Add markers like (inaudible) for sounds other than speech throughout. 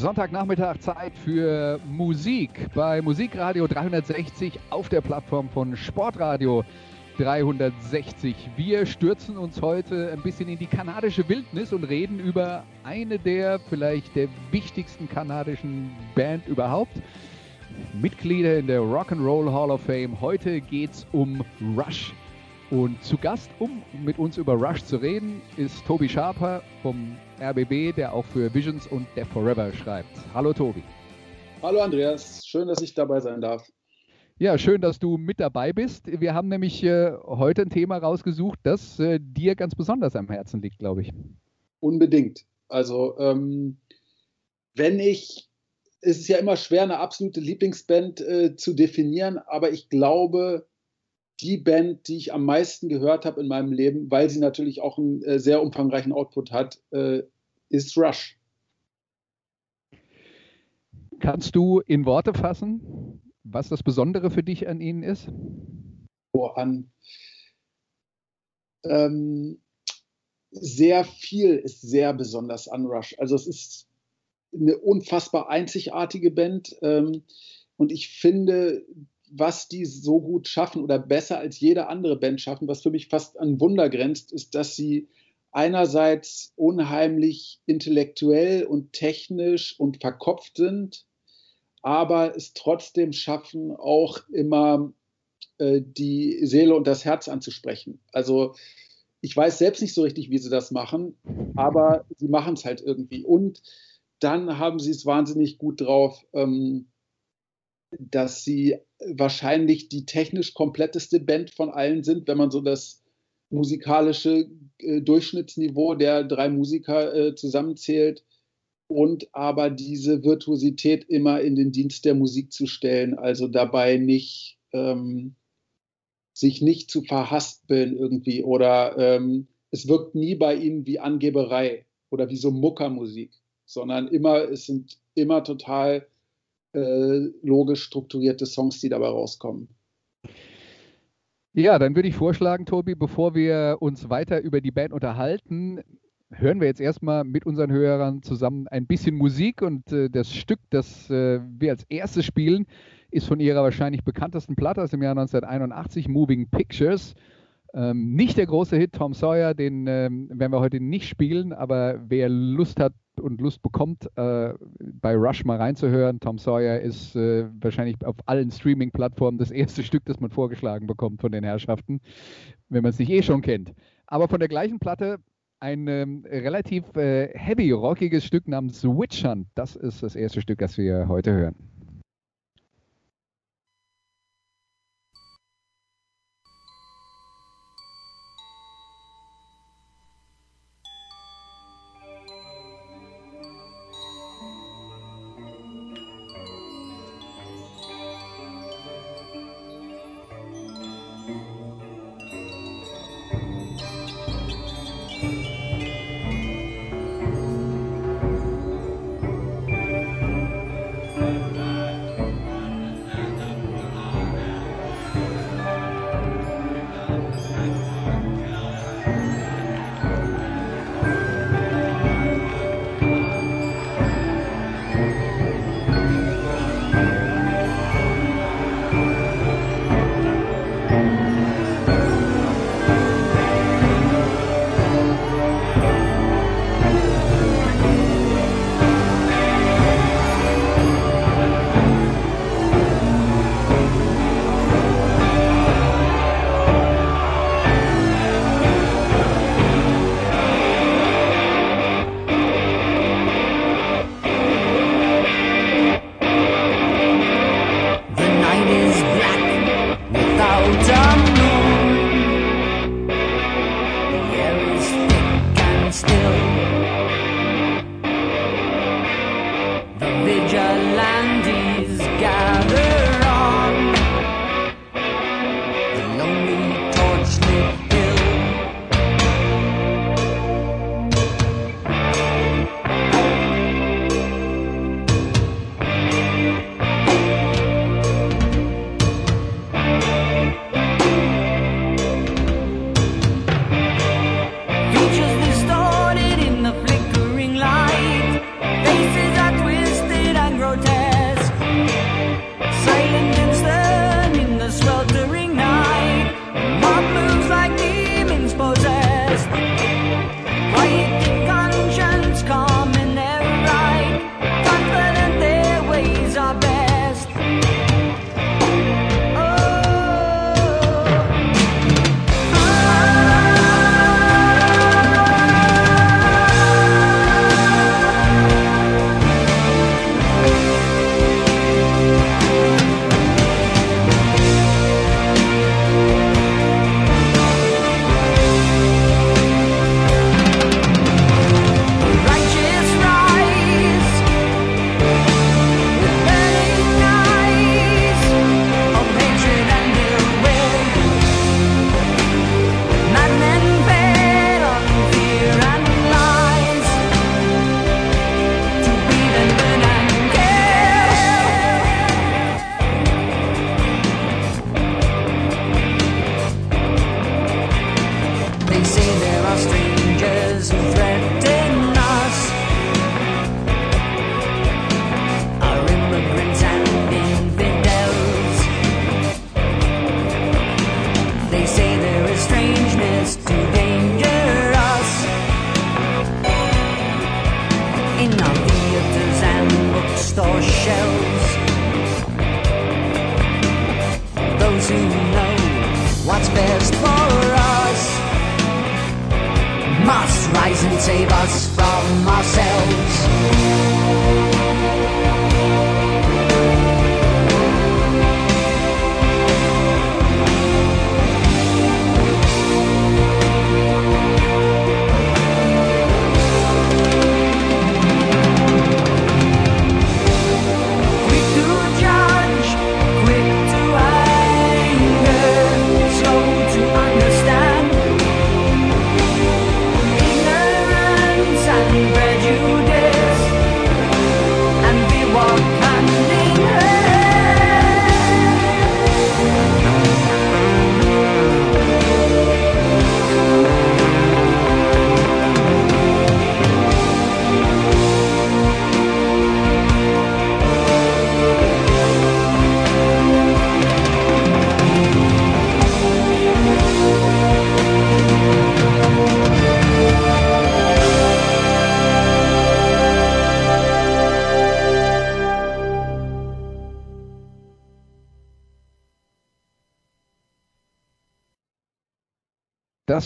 Sonntagnachmittag Zeit für Musik bei Musikradio 360 auf der Plattform von Sportradio 360. Wir stürzen uns heute ein bisschen in die kanadische Wildnis und reden über eine der vielleicht der wichtigsten kanadischen Band überhaupt. Mitglieder in der Rock'n'Roll Hall of Fame. Heute geht es um Rush. Und zu Gast, um mit uns über Rush zu reden, ist Tobi Schaper vom RBB, der auch für Visions und Death Forever schreibt. Hallo Tobi. Hallo Andreas, schön, dass ich dabei sein darf. Ja, schön, dass du mit dabei bist. Wir haben nämlich äh, heute ein Thema rausgesucht, das äh, dir ganz besonders am Herzen liegt, glaube ich. Unbedingt. Also, ähm, wenn ich, es ist ja immer schwer, eine absolute Lieblingsband äh, zu definieren, aber ich glaube, die Band, die ich am meisten gehört habe in meinem Leben, weil sie natürlich auch einen äh, sehr umfangreichen Output hat, äh, ist Rush. Kannst du in Worte fassen, was das Besondere für dich an ihnen ist? Oh, an ähm, sehr viel ist sehr besonders an Rush. Also es ist eine unfassbar einzigartige Band ähm, und ich finde, was die so gut schaffen oder besser als jede andere Band schaffen, was für mich fast an Wunder grenzt, ist, dass sie einerseits unheimlich intellektuell und technisch und verkopft sind, aber es trotzdem schaffen, auch immer äh, die Seele und das Herz anzusprechen. Also ich weiß selbst nicht so richtig, wie sie das machen, aber sie machen es halt irgendwie. Und dann haben sie es wahnsinnig gut drauf, ähm, dass sie wahrscheinlich die technisch kompletteste Band von allen sind, wenn man so das musikalische äh, Durchschnittsniveau der drei Musiker äh, zusammenzählt und aber diese Virtuosität immer in den Dienst der Musik zu stellen, also dabei nicht ähm, sich nicht zu verhaspeln irgendwie oder ähm, es wirkt nie bei ihnen wie Angeberei oder wie so Muckermusik, sondern immer es sind immer total äh, logisch strukturierte Songs, die dabei rauskommen. Ja, dann würde ich vorschlagen, Tobi, bevor wir uns weiter über die Band unterhalten, hören wir jetzt erstmal mit unseren Hörern zusammen ein bisschen Musik und äh, das Stück, das äh, wir als erstes spielen, ist von ihrer wahrscheinlich bekanntesten Platte aus dem Jahr 1981, Moving Pictures. Ähm, nicht der große Hit Tom Sawyer, den ähm, werden wir heute nicht spielen, aber wer Lust hat und Lust bekommt, äh, bei Rush mal reinzuhören, Tom Sawyer ist äh, wahrscheinlich auf allen Streaming-Plattformen das erste Stück, das man vorgeschlagen bekommt von den Herrschaften, wenn man es nicht eh schon kennt. Aber von der gleichen Platte ein ähm, relativ äh, heavy, rockiges Stück namens Witch Hunt. Das ist das erste Stück, das wir heute hören.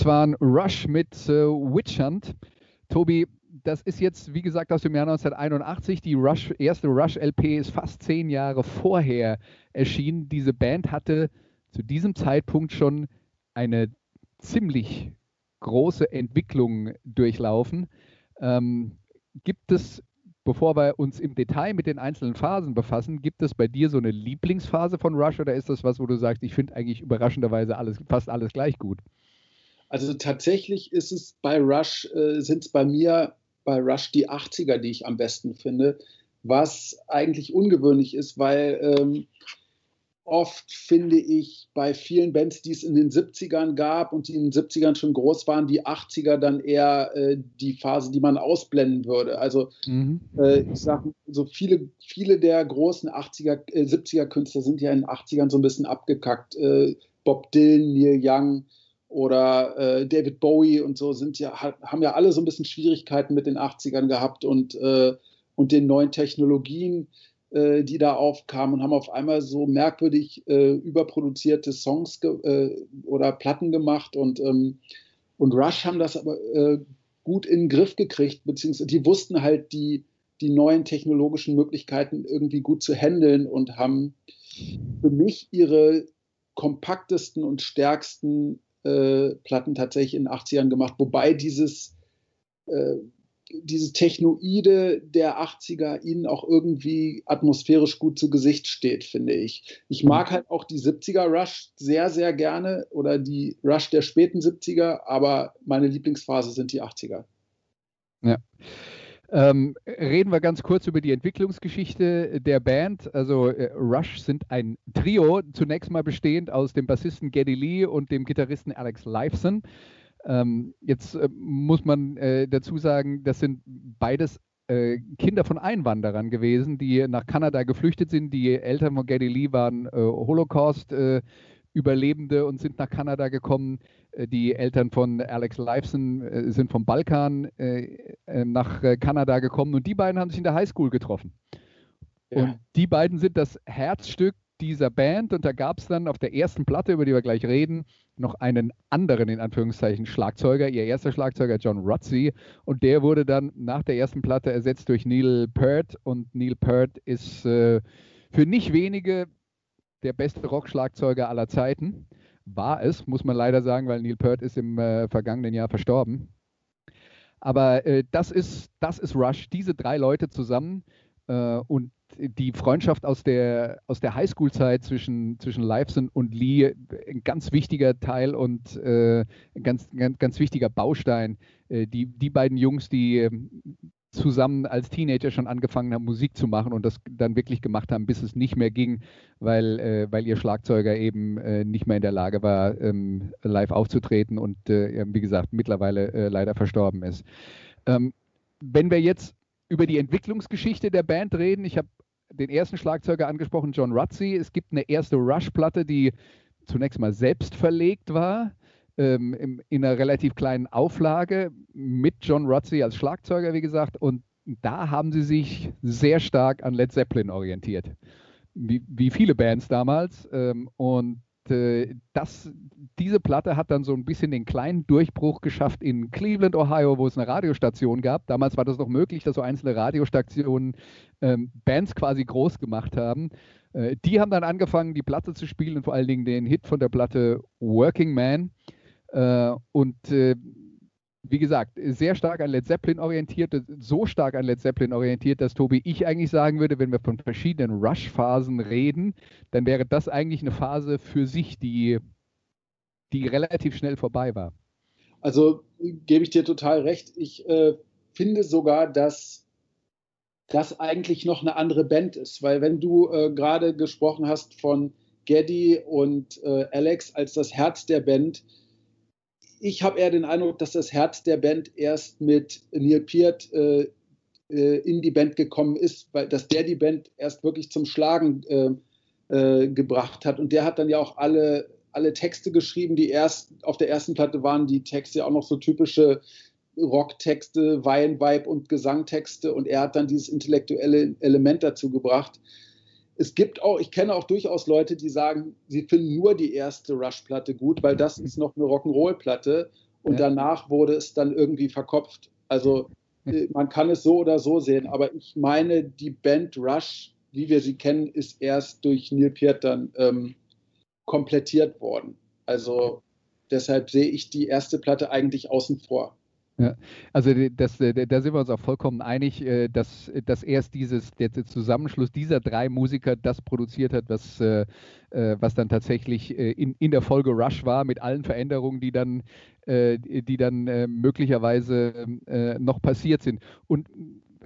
Das waren Rush mit äh, Witch Hunt. Tobi, das ist jetzt, wie gesagt, aus dem Jahr 1981. Die Rush, erste Rush-LP ist fast zehn Jahre vorher erschienen. Diese Band hatte zu diesem Zeitpunkt schon eine ziemlich große Entwicklung durchlaufen. Ähm, gibt es, bevor wir uns im Detail mit den einzelnen Phasen befassen, gibt es bei dir so eine Lieblingsphase von Rush oder ist das was, wo du sagst, ich finde eigentlich überraschenderweise alles, fast alles gleich gut? Also tatsächlich ist es bei Rush, äh, sind es bei mir bei Rush die 80er, die ich am besten finde, was eigentlich ungewöhnlich ist, weil ähm, oft finde ich bei vielen Bands, die es in den 70ern gab und die in den 70ern schon groß waren, die 80er dann eher äh, die Phase, die man ausblenden würde. Also mhm. äh, ich sage, so viele, viele der großen 80er, äh, 70er Künstler sind ja in den 80ern so ein bisschen abgekackt. Äh, Bob Dylan, Neil Young, oder äh, David Bowie und so sind ja, haben ja alle so ein bisschen Schwierigkeiten mit den 80ern gehabt und, äh, und den neuen Technologien, äh, die da aufkamen und haben auf einmal so merkwürdig äh, überproduzierte Songs äh, oder Platten gemacht und, ähm, und Rush haben das aber äh, gut in den Griff gekriegt, beziehungsweise die wussten halt die, die neuen technologischen Möglichkeiten irgendwie gut zu handeln und haben für mich ihre kompaktesten und stärksten äh, Platten tatsächlich in den 80ern gemacht, wobei dieses, äh, dieses Technoide der 80er ihnen auch irgendwie atmosphärisch gut zu Gesicht steht, finde ich. Ich mag halt auch die 70er Rush sehr, sehr gerne oder die Rush der späten 70er, aber meine Lieblingsphase sind die 80er. Ja. Ähm, reden wir ganz kurz über die Entwicklungsgeschichte der Band. Also äh, Rush sind ein Trio, zunächst mal bestehend aus dem Bassisten Geddy Lee und dem Gitarristen Alex Lifeson. Ähm, jetzt äh, muss man äh, dazu sagen, das sind beides äh, Kinder von Einwanderern gewesen, die nach Kanada geflüchtet sind. Die Eltern von Geddy Lee waren äh, Holocaust. Äh, Überlebende und sind nach Kanada gekommen. Äh, die Eltern von Alex Lifeson äh, sind vom Balkan äh, nach Kanada gekommen und die beiden haben sich in der Highschool getroffen. Ja. Und die beiden sind das Herzstück dieser Band und da gab es dann auf der ersten Platte, über die wir gleich reden, noch einen anderen, in Anführungszeichen, Schlagzeuger, ihr erster Schlagzeuger John Rutsey und der wurde dann nach der ersten Platte ersetzt durch Neil Peart und Neil Peart ist äh, für nicht wenige der beste Rockschlagzeuger aller Zeiten. War es, muss man leider sagen, weil Neil Peart ist im äh, vergangenen Jahr verstorben. Aber äh, das, ist, das ist Rush, diese drei Leute zusammen äh, und die Freundschaft aus der, aus der Highschool-Zeit zwischen, zwischen Liveson und Lee, ein ganz wichtiger Teil und äh, ein ganz, ganz, ganz wichtiger Baustein. Äh, die, die beiden Jungs, die zusammen als Teenager schon angefangen haben, Musik zu machen und das dann wirklich gemacht haben, bis es nicht mehr ging, weil, äh, weil ihr Schlagzeuger eben äh, nicht mehr in der Lage war, ähm, live aufzutreten und äh, wie gesagt mittlerweile äh, leider verstorben ist. Ähm, wenn wir jetzt über die Entwicklungsgeschichte der Band reden, ich habe den ersten Schlagzeuger angesprochen, John Rutsey. Es gibt eine erste Rush-Platte, die zunächst mal selbst verlegt war ähm, im, in einer relativ kleinen Auflage mit John Rutsey als Schlagzeuger, wie gesagt. Und da haben sie sich sehr stark an Led Zeppelin orientiert. Wie, wie viele Bands damals. Ähm, und äh, das, diese Platte hat dann so ein bisschen den kleinen Durchbruch geschafft in Cleveland, Ohio, wo es eine Radiostation gab. Damals war das noch möglich, dass so einzelne Radiostationen ähm, Bands quasi groß gemacht haben. Äh, die haben dann angefangen, die Platte zu spielen, vor allen Dingen den Hit von der Platte Working Man. Äh, und äh, wie gesagt, sehr stark an Led Zeppelin orientiert, so stark an Led Zeppelin orientiert, dass Tobi ich eigentlich sagen würde, wenn wir von verschiedenen Rush-Phasen reden, dann wäre das eigentlich eine Phase für sich, die, die relativ schnell vorbei war. Also gebe ich dir total recht. Ich äh, finde sogar, dass das eigentlich noch eine andere Band ist, weil wenn du äh, gerade gesprochen hast von Geddy und äh, Alex als das Herz der Band, ich habe eher den Eindruck, dass das Herz der Band erst mit Neil Peart äh, äh, in die Band gekommen ist, weil dass der die Band erst wirklich zum Schlagen äh, äh, gebracht hat. Und der hat dann ja auch alle, alle Texte geschrieben, die erst auf der ersten Platte waren die Texte ja auch noch so typische Rocktexte, Wein-Vibe und Gesangtexte. Und er hat dann dieses intellektuelle Element dazu gebracht es gibt auch, ich kenne auch durchaus Leute, die sagen, sie finden nur die erste Rush-Platte gut, weil das ist noch eine Rock'n'Roll-Platte und ja. danach wurde es dann irgendwie verkopft. Also äh, man kann es so oder so sehen, aber ich meine, die Band Rush, wie wir sie kennen, ist erst durch Neil Peart dann ähm, komplettiert worden. Also deshalb sehe ich die erste Platte eigentlich außen vor. Also das, da sind wir uns auch vollkommen einig, äh, dass, dass erst dieses, der Zusammenschluss dieser drei Musiker das produziert hat, was, äh, äh, was dann tatsächlich in, in der Folge Rush war, mit allen Veränderungen, die dann, die dann möglicherweise noch passiert sind. Und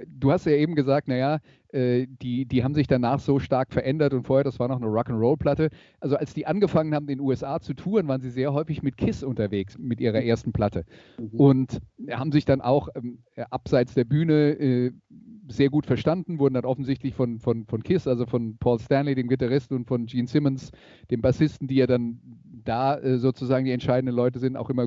du hast ja eben gesagt, naja, äh, die, die haben sich danach so stark verändert und vorher, das war noch eine Rock'n'Roll-Platte. Also als die angefangen haben, in den USA zu touren, waren sie sehr häufig mit Kiss unterwegs, mit ihrer mhm. ersten Platte. Mhm. Und haben sich dann auch ähm, abseits der Bühne äh, sehr gut verstanden, wurden dann offensichtlich von, von, von Kiss, also von Paul Stanley, dem Gitarristen, und von Gene Simmons, dem Bassisten, die ja dann da äh, sozusagen die entscheidenden Leute sind, auch immer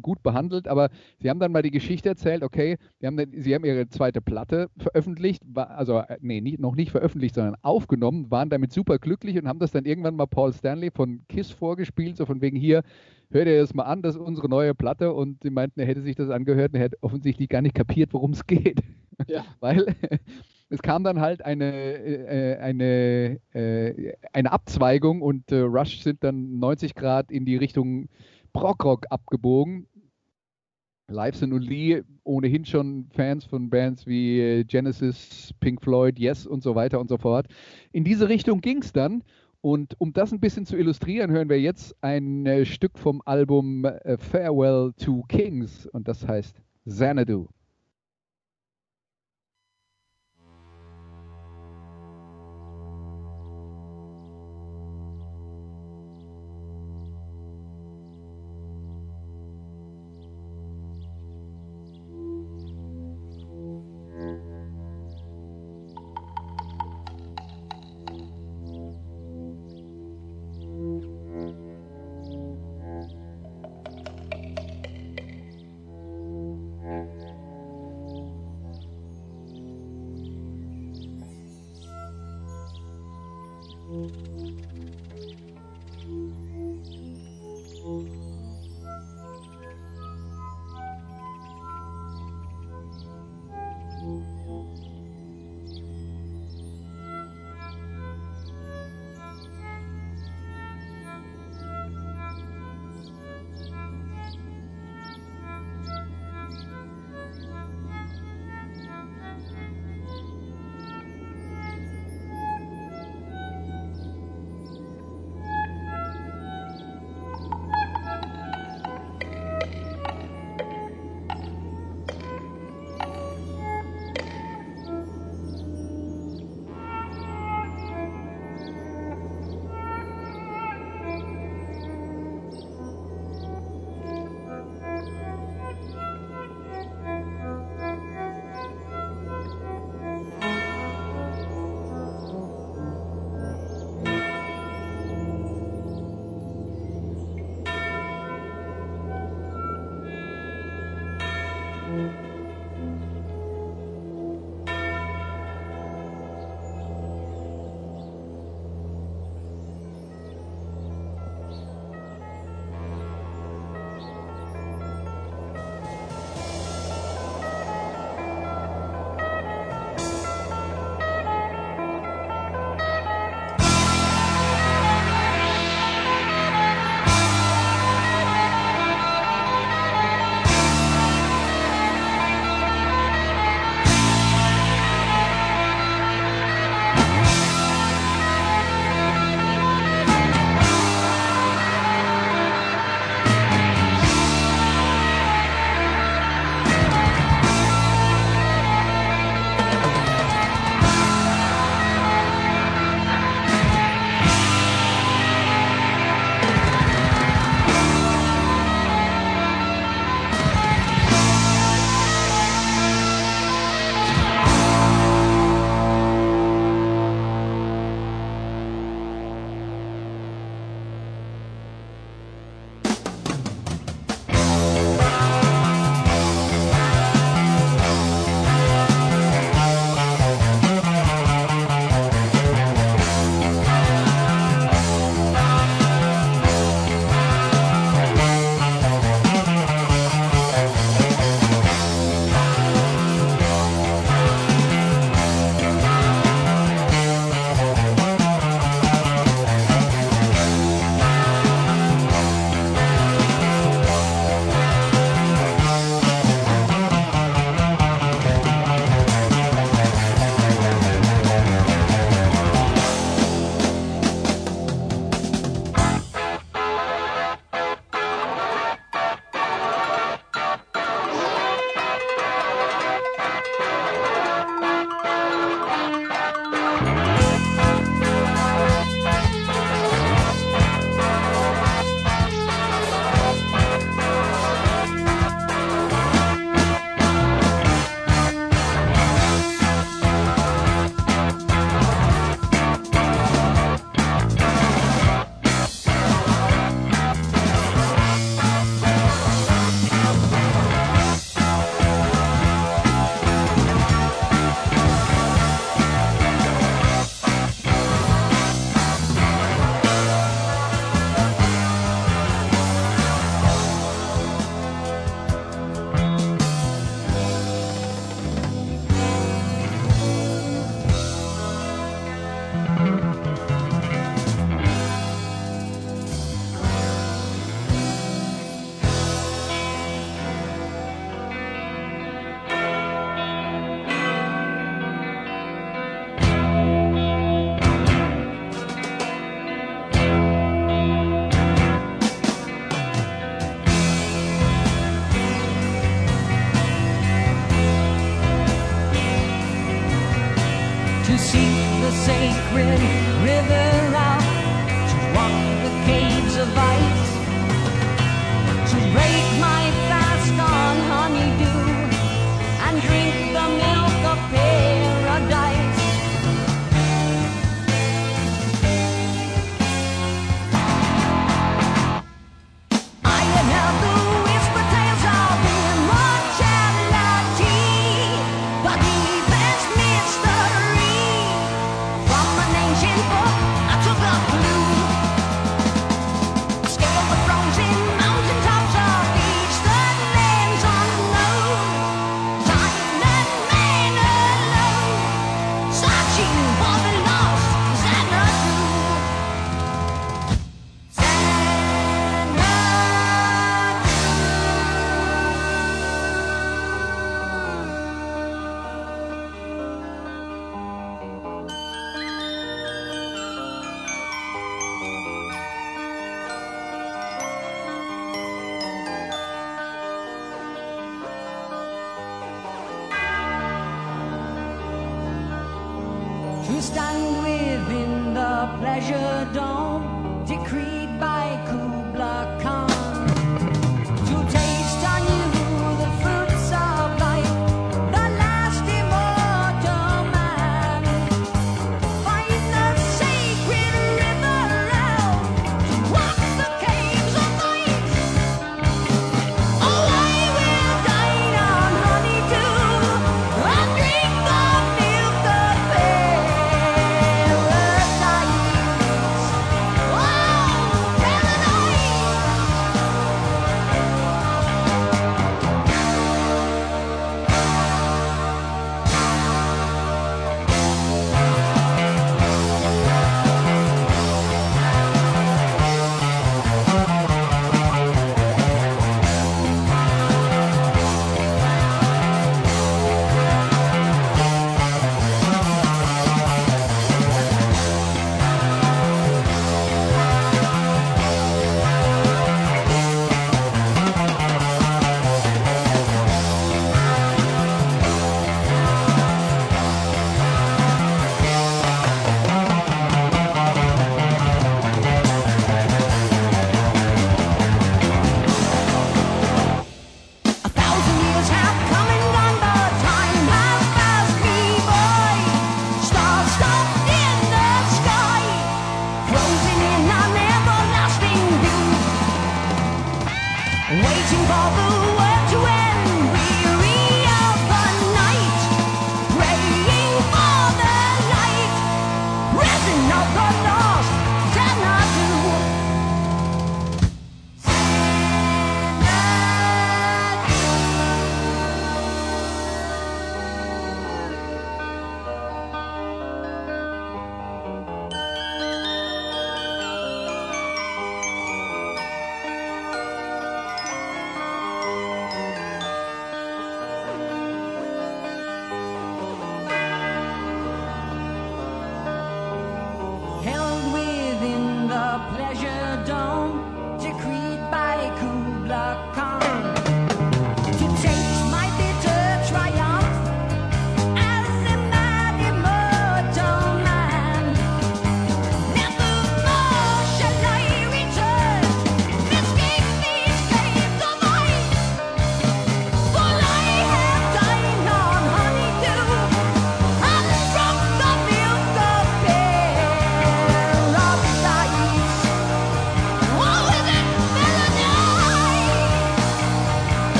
gut behandelt. Aber sie haben dann mal die Geschichte erzählt, okay, haben, sie haben ihre zweite Platte veröffentlicht, also äh, nee, nicht, noch nicht veröffentlicht, sondern aufgenommen, waren damit super glücklich und haben das dann irgendwann mal Paul Stanley von KISS vorgespielt, so von wegen hier, hört ihr das mal an, das ist unsere neue Platte und sie meinten, er hätte sich das angehört und er hätte offensichtlich gar nicht kapiert, worum es geht. Ja. (laughs) Weil (laughs) es kam dann halt eine, äh, eine, äh, eine Abzweigung und äh, Rush sind dann 90 Grad in die Richtung Prog-Rock abgebogen. Liveson und Lee, ohnehin schon Fans von Bands wie äh, Genesis, Pink Floyd, Yes und so weiter und so fort. In diese Richtung ging es dann. Und um das ein bisschen zu illustrieren, hören wir jetzt ein äh, Stück vom Album äh, Farewell to Kings und das heißt Xanadu. to seek the sacred river out, to walk the caves of ice, to break my.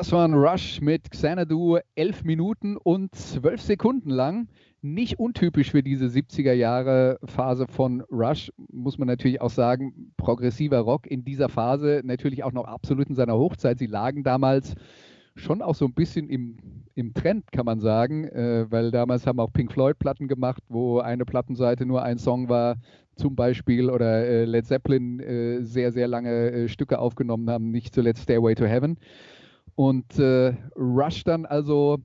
Das war ein Rush mit Xanadu, elf Minuten und zwölf Sekunden lang. Nicht untypisch für diese 70er Jahre Phase von Rush, muss man natürlich auch sagen. Progressiver Rock in dieser Phase natürlich auch noch absolut in seiner Hochzeit. Sie lagen damals schon auch so ein bisschen im, im Trend, kann man sagen, äh, weil damals haben auch Pink Floyd Platten gemacht, wo eine Plattenseite nur ein Song war, zum Beispiel, oder äh, Led Zeppelin äh, sehr, sehr lange äh, Stücke aufgenommen haben, nicht zuletzt Stairway to Heaven. Und äh, Rush dann also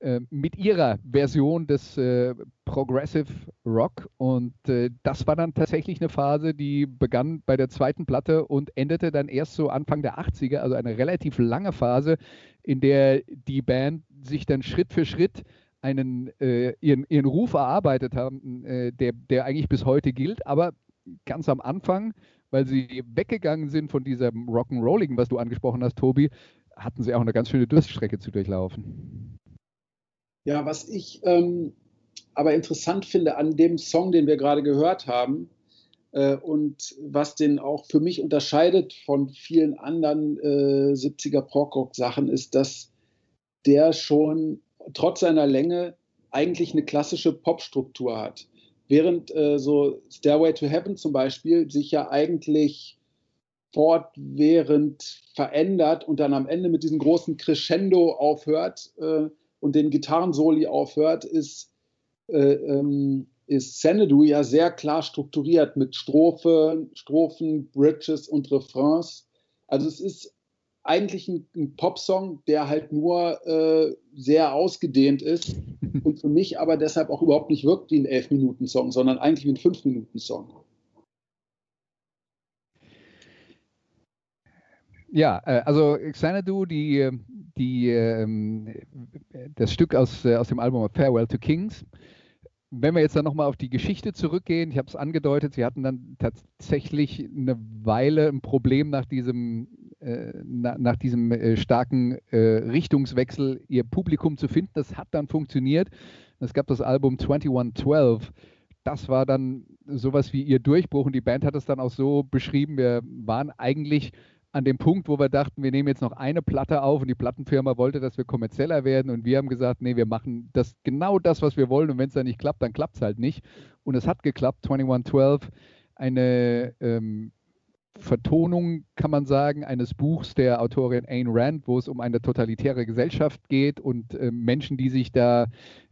äh, mit ihrer Version des äh, Progressive Rock. Und äh, das war dann tatsächlich eine Phase, die begann bei der zweiten Platte und endete dann erst so Anfang der 80er, also eine relativ lange Phase, in der die Band sich dann Schritt für Schritt einen, äh, ihren, ihren Ruf erarbeitet haben, äh, der, der eigentlich bis heute gilt. Aber ganz am Anfang, weil sie weggegangen sind von diesem Rock'n'Rolling, was du angesprochen hast, Tobi, hatten sie auch eine ganz schöne Durststrecke zu durchlaufen. Ja, was ich ähm, aber interessant finde an dem Song, den wir gerade gehört haben, äh, und was den auch für mich unterscheidet von vielen anderen äh, 70er Prog-Rock-Sachen, ist, dass der schon trotz seiner Länge eigentlich eine klassische Popstruktur hat. Während äh, so Stairway to Heaven zum Beispiel sich ja eigentlich fortwährend verändert und dann am Ende mit diesem großen Crescendo aufhört äh, und den Gitarrensoli aufhört, ist, äh, ähm, ist Xanadu ja sehr klar strukturiert mit Strophe, Strophen, Bridges und Refrains. Also es ist eigentlich ein, ein Popsong, der halt nur äh, sehr ausgedehnt ist und für mich aber deshalb auch überhaupt nicht wirkt wie ein Elf-Minuten-Song, sondern eigentlich wie ein Fünf-Minuten-Song. Ja, äh, also Xanadu, die, die, ähm, das Stück aus, äh, aus dem Album Farewell to Kings. Wenn wir jetzt dann nochmal auf die Geschichte zurückgehen, ich habe es angedeutet, sie hatten dann tatsächlich eine Weile ein Problem nach diesem, äh, na, nach diesem starken Richtungswechsel, ihr Publikum zu finden. Das hat dann funktioniert. Es gab das Album 2112 das war dann sowas wie ihr Durchbruch und die Band hat es dann auch so beschrieben, wir waren eigentlich an dem Punkt, wo wir dachten, wir nehmen jetzt noch eine Platte auf und die Plattenfirma wollte, dass wir kommerzieller werden und wir haben gesagt, nee, wir machen das genau das, was wir wollen und wenn es dann nicht klappt, dann klappt es halt nicht. Und es hat geklappt, 2112, eine ähm, Vertonung, kann man sagen, eines Buchs der Autorin Ayn Rand, wo es um eine totalitäre Gesellschaft geht und äh, Menschen, die sich da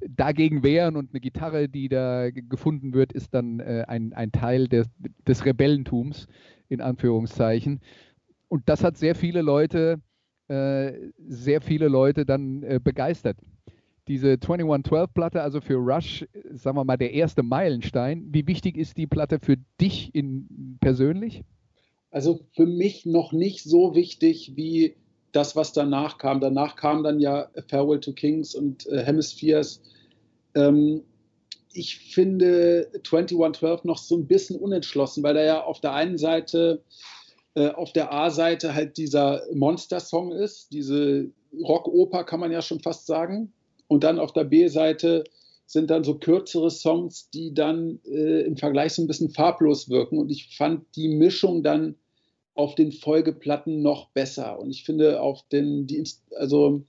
dagegen wehren und eine Gitarre, die da gefunden wird, ist dann äh, ein, ein Teil des, des Rebellentums, in Anführungszeichen und das hat sehr viele Leute, äh, sehr viele Leute dann äh, begeistert. Diese 2112-Platte, also für Rush, sagen wir mal, der erste Meilenstein. Wie wichtig ist die Platte für dich in, persönlich? Also für mich noch nicht so wichtig wie das, was danach kam. Danach kam dann ja Farewell to Kings und äh, Hemispheres. Ähm, ich finde 2112 noch so ein bisschen unentschlossen, weil er ja auf der einen Seite äh, auf der A-Seite halt dieser Monster-Song ist, diese Rockoper kann man ja schon fast sagen. Und dann auf der B-Seite sind dann so kürzere Songs, die dann äh, im Vergleich so ein bisschen farblos wirken. Und ich fand die Mischung dann auf den Folgeplatten noch besser. Und ich finde auf den, die, also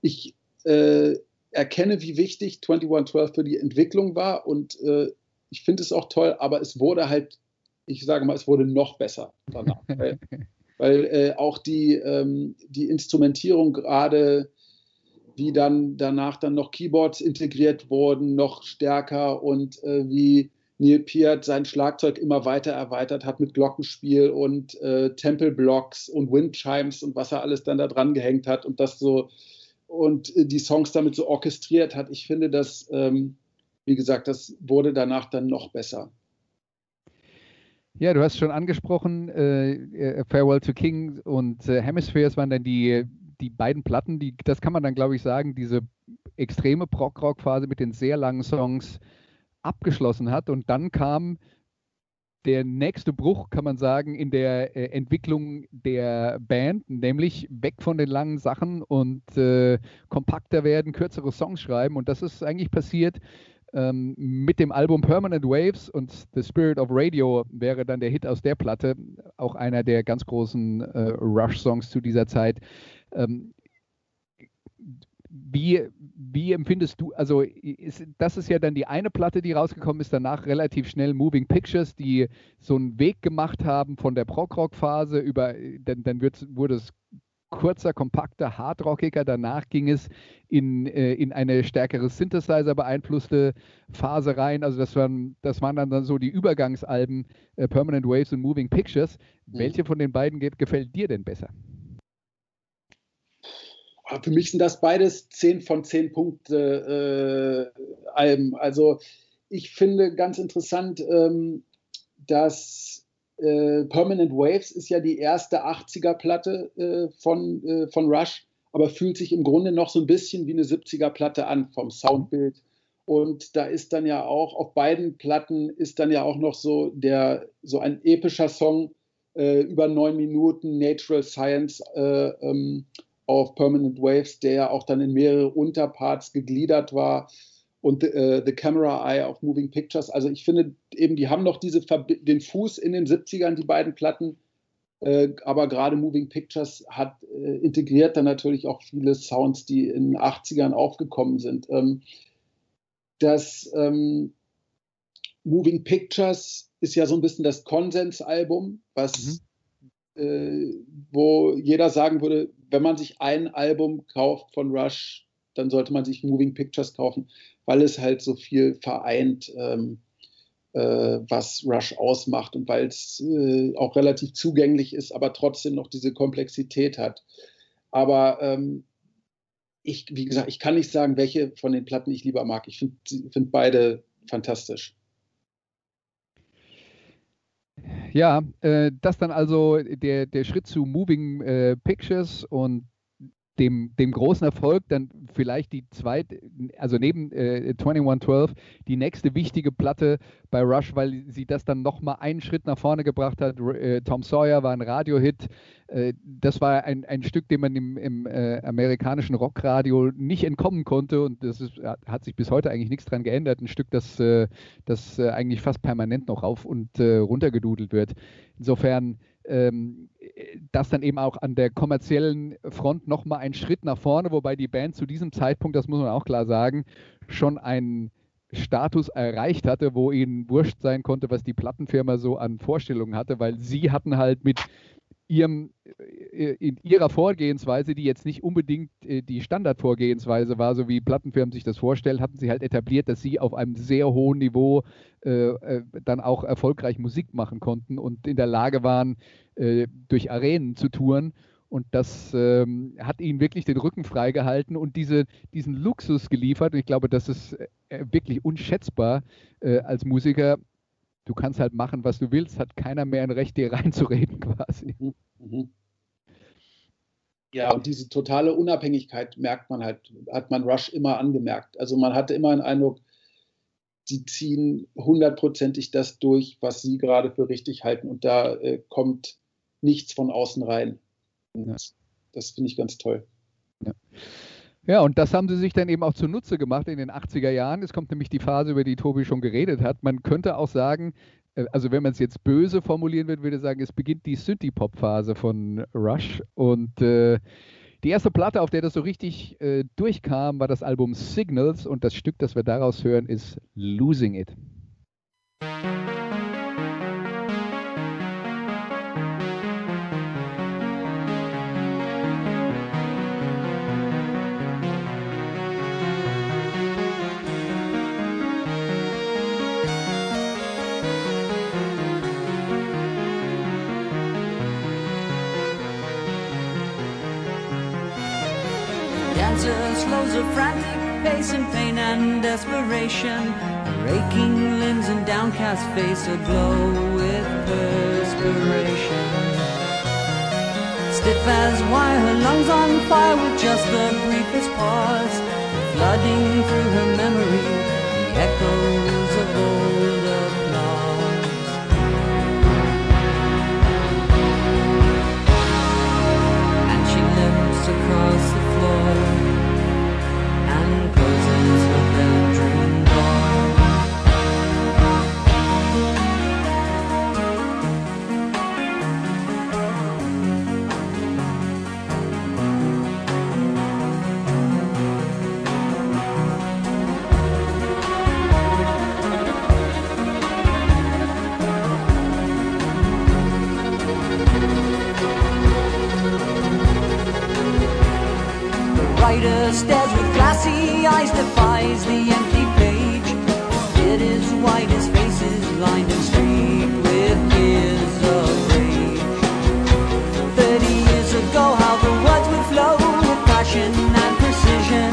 ich äh, erkenne, wie wichtig 2112 für die Entwicklung war und äh, ich finde es auch toll, aber es wurde halt ich sage mal, es wurde noch besser danach. (laughs) weil, weil äh, auch die, ähm, die Instrumentierung gerade, wie dann danach dann noch Keyboards integriert wurden, noch stärker und äh, wie Neil Peart sein Schlagzeug immer weiter erweitert hat mit Glockenspiel und äh, Temple Blocks und Windchimes und was er alles dann da dran gehängt hat und das so und äh, die Songs damit so orchestriert hat. Ich finde, dass, ähm, wie gesagt, das wurde danach dann noch besser. Ja, du hast schon angesprochen, äh, äh, Farewell to King und äh, Hemispheres waren dann die, die beiden Platten, die, das kann man dann, glaube ich, sagen, diese extreme Prog-Rock-Phase mit den sehr langen Songs abgeschlossen hat. Und dann kam der nächste Bruch, kann man sagen, in der äh, Entwicklung der Band, nämlich weg von den langen Sachen und äh, kompakter werden, kürzere Songs schreiben. Und das ist eigentlich passiert ähm, mit dem Album Permanent Waves und The Spirit of Radio wäre dann der Hit aus der Platte, auch einer der ganz großen äh, Rush-Songs zu dieser Zeit. Ähm, wie, wie empfindest du, also ist, das ist ja dann die eine Platte, die rausgekommen ist, danach relativ schnell Moving Pictures, die so einen Weg gemacht haben von der Prog-Rock-Phase über, dann, dann wurde es kurzer, kompakter, hardrockiger. Danach ging es in, äh, in eine stärkere Synthesizer beeinflusste Phase rein. Also das waren, das waren dann so die Übergangsalben äh, Permanent Waves und Moving Pictures. Mhm. Welche von den beiden geht, gefällt dir denn besser? Ah, für mich sind das beides 10 von 10 Punkte äh, Alben. Also ich finde ganz interessant, ähm, dass äh, Permanent Waves ist ja die erste 80er-Platte äh, von, äh, von Rush, aber fühlt sich im Grunde noch so ein bisschen wie eine 70er-Platte an vom Soundbild. Und da ist dann ja auch auf beiden Platten ist dann ja auch noch so der so ein epischer Song äh, über neun Minuten Natural Science äh, ähm, auf Permanent Waves, der ja auch dann in mehrere Unterparts gegliedert war und äh, The Camera Eye auf Moving Pictures. Also ich finde eben, die haben noch diese den Fuß in den 70ern, die beiden Platten. Äh, aber gerade Moving Pictures hat äh, integriert dann natürlich auch viele Sounds, die in den 80ern aufgekommen sind. Ähm, das ähm, Moving Pictures ist ja so ein bisschen das Konsensalbum, was mhm äh, wo jeder sagen würde, wenn man sich ein Album kauft von Rush, dann sollte man sich Moving Pictures kaufen, weil es halt so viel vereint, ähm, äh, was Rush ausmacht und weil es äh, auch relativ zugänglich ist, aber trotzdem noch diese Komplexität hat. Aber ähm, ich, wie gesagt, ich kann nicht sagen, welche von den Platten ich lieber mag. Ich finde find beide fantastisch. Ja, äh, das dann also der, der Schritt zu Moving äh, Pictures und dem, dem großen Erfolg dann vielleicht die zweite, also neben äh, 2112, die nächste wichtige Platte bei Rush, weil sie das dann nochmal einen Schritt nach vorne gebracht hat. Äh, Tom Sawyer war ein Radiohit. Äh, das war ein, ein Stück, dem man im, im äh, amerikanischen Rockradio nicht entkommen konnte und das ist, hat sich bis heute eigentlich nichts dran geändert. Ein Stück, das, äh, das äh, eigentlich fast permanent noch rauf und runtergedudelt wird. Insofern ähm, das dann eben auch an der kommerziellen Front nochmal ein Schritt nach vorne, wobei die Band zu diesem Zeitpunkt, das muss man auch klar sagen, schon einen Status erreicht hatte, wo ihnen wurscht sein konnte, was die Plattenfirma so an Vorstellungen hatte, weil sie hatten halt mit ihrem, äh, in ihrer Vorgehensweise, die jetzt nicht unbedingt äh, die Standardvorgehensweise war, so wie Plattenfirmen sich das vorstellen, hatten sie halt etabliert, dass sie auf einem sehr hohen Niveau äh, äh, dann auch erfolgreich Musik machen konnten und in der Lage waren, äh, durch Arenen zu touren. Und das ähm, hat ihnen wirklich den Rücken freigehalten und diese, diesen Luxus geliefert. Und ich glaube, das ist äh, wirklich unschätzbar als Musiker, du kannst halt machen, was du willst, hat keiner mehr ein Recht, dir (laughs) reinzureden quasi. Mhm. mhm. Ja, und diese totale Unabhängigkeit merkt man halt, hat man Rush immer angemerkt. Also man hatte immer den Eindruck, sie ziehen hundertprozentig das durch, was sie gerade für richtig halten und da äh, kommt nichts von außen rein. Ja. Das finde ich ganz toll. Ja. Ja, und das haben sie sich dann eben auch zunutze gemacht in den 80er Jahren. Es kommt nämlich die Phase, über die Tobi schon geredet hat. Man könnte auch sagen, äh, also wenn man es jetzt böse formulieren würde, würde ich sagen, es beginnt die Synthie-Pop-Phase von Rush. Und äh, die erste Platte, auf der das so richtig äh, durchkam, war das Album Signals. Und das Stück, das wir daraus hören, ist Losing It. Slows a frantic pace in pain and desperation. Her aching limbs and downcast face aglow with perspiration. Stiff as wire, her lungs on fire with just the briefest pause. Flooding through her memory, the echoes of old defies the empty page. Beard is white, his face is lined and streaked with years of rage. Thirty years ago, how the words would flow with passion and precision.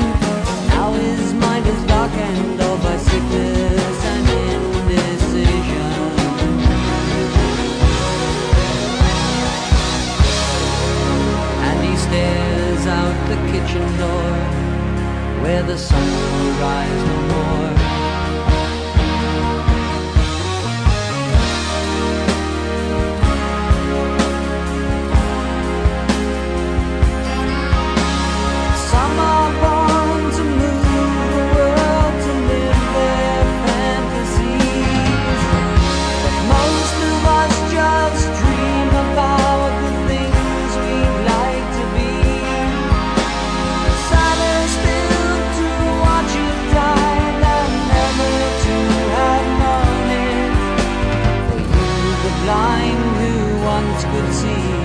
Now his mind is darkened all by sickness and indecision. And he stares out the kitchen door where the sun rise ti.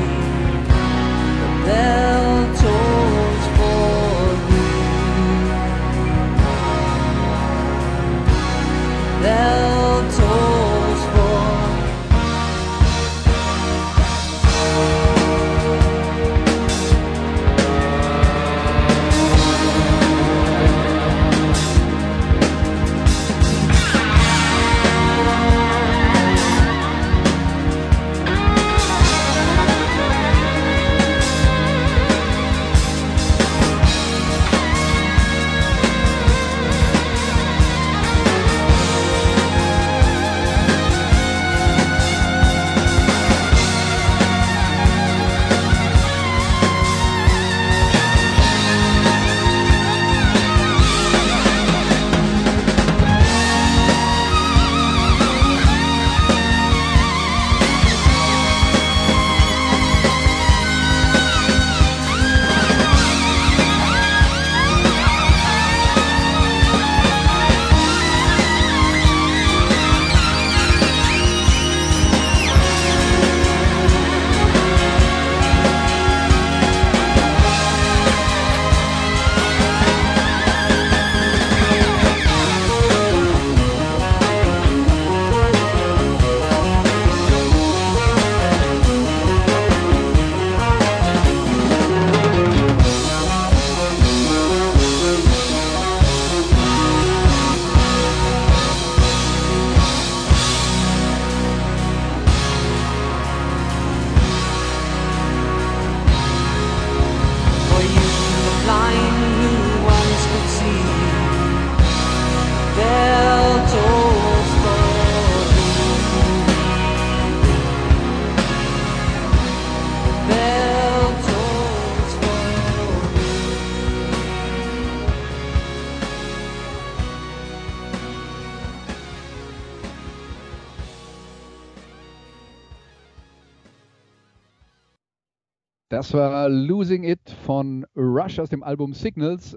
Das war Losing It von Rush aus dem Album Signals.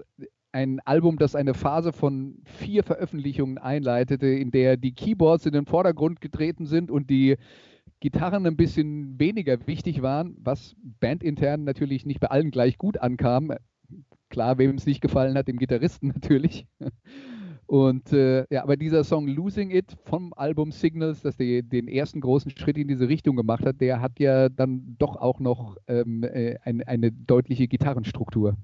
Ein Album, das eine Phase von vier Veröffentlichungen einleitete, in der die Keyboards in den Vordergrund getreten sind und die Gitarren ein bisschen weniger wichtig waren, was bandintern natürlich nicht bei allen gleich gut ankam. Klar, wem es nicht gefallen hat, dem Gitarristen (laughs) natürlich. Und äh, ja, aber dieser Song Losing It vom Album Signals, das die, den ersten großen Schritt in diese Richtung gemacht hat, der hat ja dann doch auch noch ähm, äh, ein, eine deutliche Gitarrenstruktur.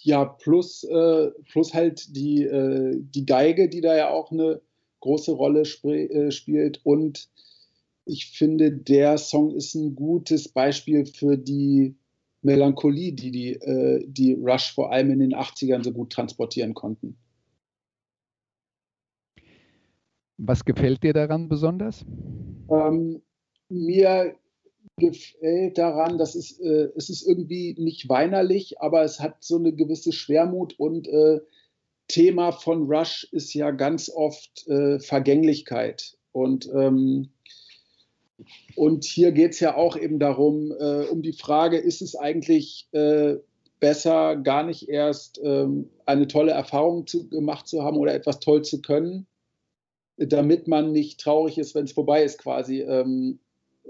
Ja, plus, äh, plus halt die, äh, die Geige, die da ja auch eine große Rolle spre- äh, spielt. Und ich finde, der Song ist ein gutes Beispiel für die Melancholie, die die, äh, die Rush vor allem in den 80ern so gut transportieren konnten. Was gefällt dir daran besonders? Ähm, mir gefällt daran, dass es, äh, es ist irgendwie nicht weinerlich, aber es hat so eine gewisse Schwermut und äh, Thema von Rush ist ja ganz oft äh, Vergänglichkeit. Und, ähm, und hier geht es ja auch eben darum, äh, um die Frage, ist es eigentlich äh, besser, gar nicht erst ähm, eine tolle Erfahrung zu, gemacht zu haben oder etwas toll zu können, damit man nicht traurig ist, wenn es vorbei ist quasi. Ähm,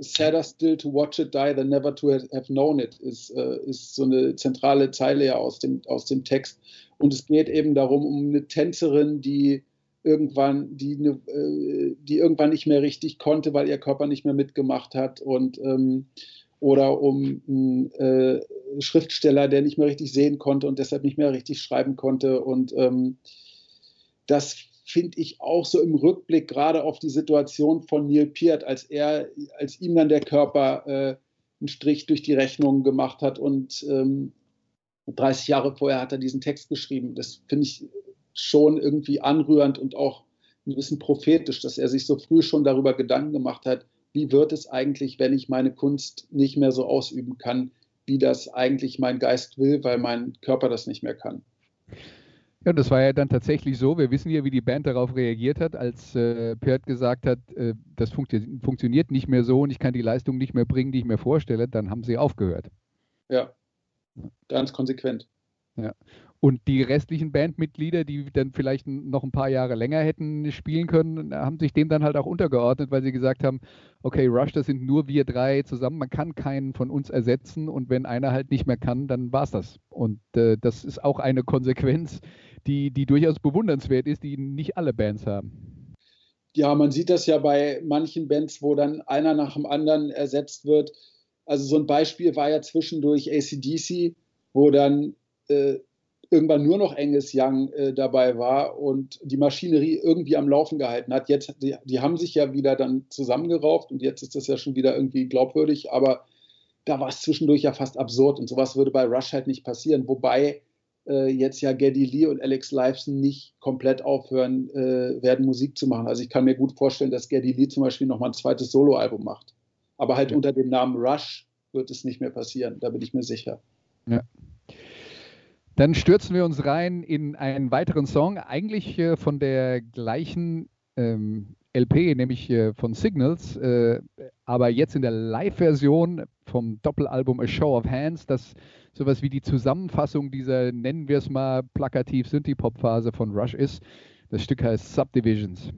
Sadder still to watch it die than never to have known it ist, äh, ist so eine zentrale Zeile ja aus dem, aus dem Text. Und es geht eben darum, um eine Tänzerin, die irgendwann, die, eine, äh, die irgendwann nicht mehr richtig konnte, weil ihr Körper nicht mehr mitgemacht hat und ähm, oder um einen äh, Schriftsteller, der nicht mehr richtig sehen konnte und deshalb nicht mehr richtig schreiben konnte. Und ähm, das finde ich auch so im Rückblick gerade auf die Situation von Neil Peart, als er, als ihm dann der Körper äh, einen Strich durch die Rechnung gemacht hat und ähm, 30 Jahre vorher hat er diesen Text geschrieben. Das finde ich schon irgendwie anrührend und auch ein bisschen prophetisch, dass er sich so früh schon darüber Gedanken gemacht hat, wie wird es eigentlich, wenn ich meine Kunst nicht mehr so ausüben kann, wie das eigentlich mein Geist will, weil mein Körper das nicht mehr kann. Ja, das war ja dann tatsächlich so. Wir wissen ja, wie die Band darauf reagiert hat, als äh, Pert gesagt hat, äh, das funktio funktioniert nicht mehr so und ich kann die Leistung nicht mehr bringen, die ich mir vorstelle. Dann haben sie aufgehört. Ja, ganz konsequent. Ja. Und die restlichen Bandmitglieder, die dann vielleicht noch ein paar Jahre länger hätten spielen können, haben sich dem dann halt auch untergeordnet, weil sie gesagt haben, okay, Rush, das sind nur wir drei zusammen, man kann keinen von uns ersetzen und wenn einer halt nicht mehr kann, dann war es das. Und äh, das ist auch eine Konsequenz, die, die durchaus bewundernswert ist, die nicht alle Bands haben. Ja, man sieht das ja bei manchen Bands, wo dann einer nach dem anderen ersetzt wird. Also so ein Beispiel war ja zwischendurch ACDC, wo dann äh, irgendwann nur noch Angus Young äh, dabei war und die Maschinerie irgendwie am Laufen gehalten hat. Jetzt, die, die, haben sich ja wieder dann zusammengerauft und jetzt ist das ja schon wieder irgendwie glaubwürdig, aber da war es zwischendurch ja fast absurd und sowas würde bei Rush halt nicht passieren. Wobei äh, jetzt ja Geddy Lee und Alex Lifeson nicht komplett aufhören äh, werden, Musik zu machen. Also ich kann mir gut vorstellen, dass Geddy Lee zum Beispiel nochmal ein zweites Soloalbum macht. Aber halt ja. unter dem Namen Rush wird es nicht mehr passieren, da bin ich mir sicher. Ja. Dann stürzen wir uns rein in einen weiteren Song, eigentlich äh, von der gleichen ähm, LP, nämlich äh, von Signals, äh, aber jetzt in der Live-Version vom Doppelalbum A Show of Hands, das sowas wie die Zusammenfassung dieser, nennen wir es mal plakativ, Synthie-Pop-Phase von Rush ist. Das Stück heißt Subdivisions.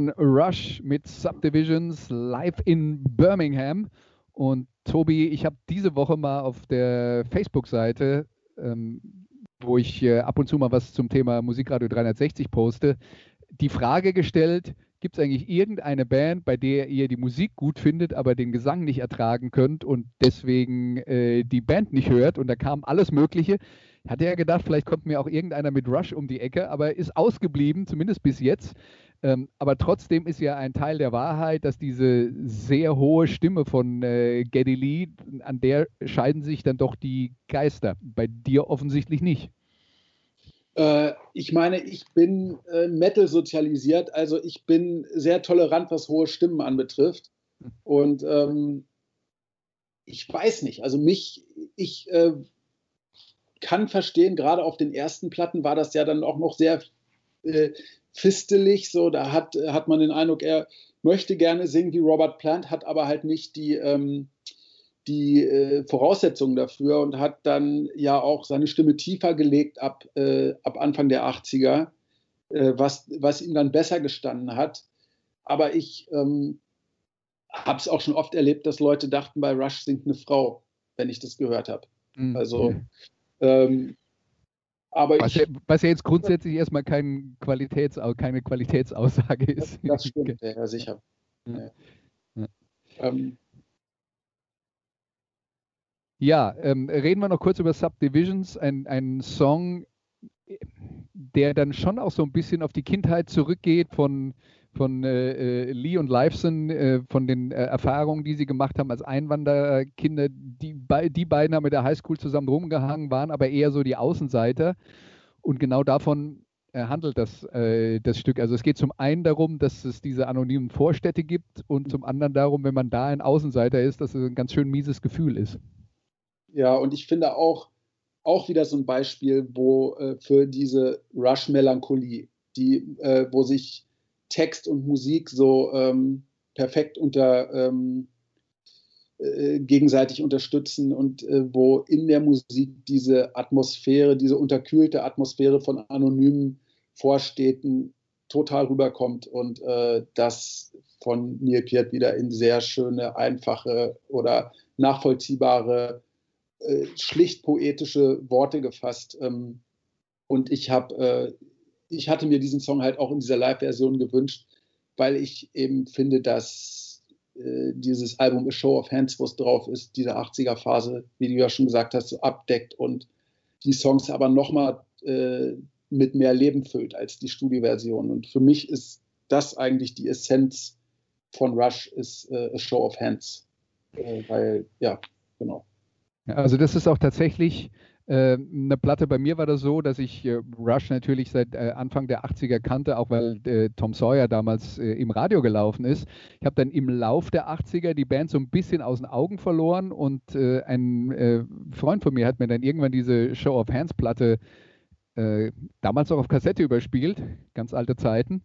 Waren Rush mit Subdivisions live in Birmingham. Und Tobi, ich habe diese Woche mal auf der Facebook-Seite, ähm, wo ich äh, ab und zu mal was zum Thema Musikradio 360 poste, die Frage gestellt, gibt es eigentlich irgendeine Band, bei der ihr die Musik gut findet, aber den Gesang nicht ertragen könnt und deswegen äh, die Band nicht hört? Und da kam alles Mögliche. Hatte ja gedacht, vielleicht kommt mir auch irgendeiner mit Rush um die Ecke, aber ist ausgeblieben, zumindest bis jetzt. Ähm, aber trotzdem ist ja ein Teil der Wahrheit, dass diese sehr hohe Stimme von äh, Geddy Lee, an der scheiden sich dann doch die Geister. Bei dir offensichtlich nicht. Äh, ich meine, ich bin äh, Metal sozialisiert, also ich bin sehr tolerant, was hohe Stimmen anbetrifft. Und ähm, ich weiß nicht, also mich, ich äh, kann verstehen, gerade auf den ersten Platten war das ja dann auch noch sehr äh, fistelig, so, da hat, hat man den Eindruck, er möchte gerne singen wie Robert Plant, hat aber halt nicht die, ähm, die äh, Voraussetzungen dafür und hat dann ja auch seine Stimme tiefer gelegt ab, äh, ab Anfang der 80er, äh, was, was ihm dann besser gestanden hat. Aber ich ähm, habe es auch schon oft erlebt, dass Leute dachten, bei Rush singt eine Frau, wenn ich das gehört habe. Mhm. Also ähm, aber was, ich, ja, was, ja, jetzt grundsätzlich erstmal kein Qualitäts, keine Qualitätsaussage ist. Das, stimmt, (laughs) ja, sicher. Ja. Ja. Ähm, ja ähm, reden wir noch kurz über Subdivisions, ein, ein Song, der dann schon auch so ein bisschen auf die Kindheit zurückgeht von von äh, äh, Lee und Lifeson, äh, von den äh, Erfahrungen, die sie gemacht haben als Einwanderkinder. Die, die beiden haben mit der Highschool zusammen rumgehangen, waren aber eher so die Außenseiter. Und genau davon äh, handelt das, äh, das Stück. Also es geht zum einen darum, dass es diese anonymen Vorstädte gibt und zum anderen darum, wenn man da ein Außenseiter ist, dass es ein ganz schön mieses Gefühl ist. Ja, und ich finde auch, auch wieder so ein Beispiel, wo für diese Rush-Melancholie, die, wo sich Text und Musik so ähm, perfekt unter ähm, äh, gegenseitig unterstützen und äh, wo in der Musik diese Atmosphäre, diese unterkühlte Atmosphäre von anonymen Vorstädten total rüberkommt und äh, das von Neil Peart wieder in sehr schöne, einfache oder nachvollziehbare, äh, schlicht poetische Worte gefasst. Ähm, und ich habe äh, ich hatte mir diesen Song halt auch in dieser Live-Version gewünscht, weil ich eben finde, dass äh, dieses Album A Show of Hands, wo es drauf ist, diese 80er-Phase, wie du ja schon gesagt hast, so abdeckt und die Songs aber nochmal äh, mit mehr Leben füllt als die Studioversion. Und für mich ist das eigentlich die Essenz von Rush, ist äh, A Show of Hands. Äh, weil, ja, genau. Also das ist auch tatsächlich eine Platte. Bei mir war das so, dass ich äh, Rush natürlich seit äh, Anfang der 80er kannte, auch weil äh, Tom Sawyer damals im Radio gelaufen ist. Ich habe dann im Lauf der 80er die Band so ein bisschen aus den Augen verloren und ein Freund von mir hat mir dann irgendwann diese Show of Hands Platte damals auch auf Kassette überspielt, ganz alte Zeiten.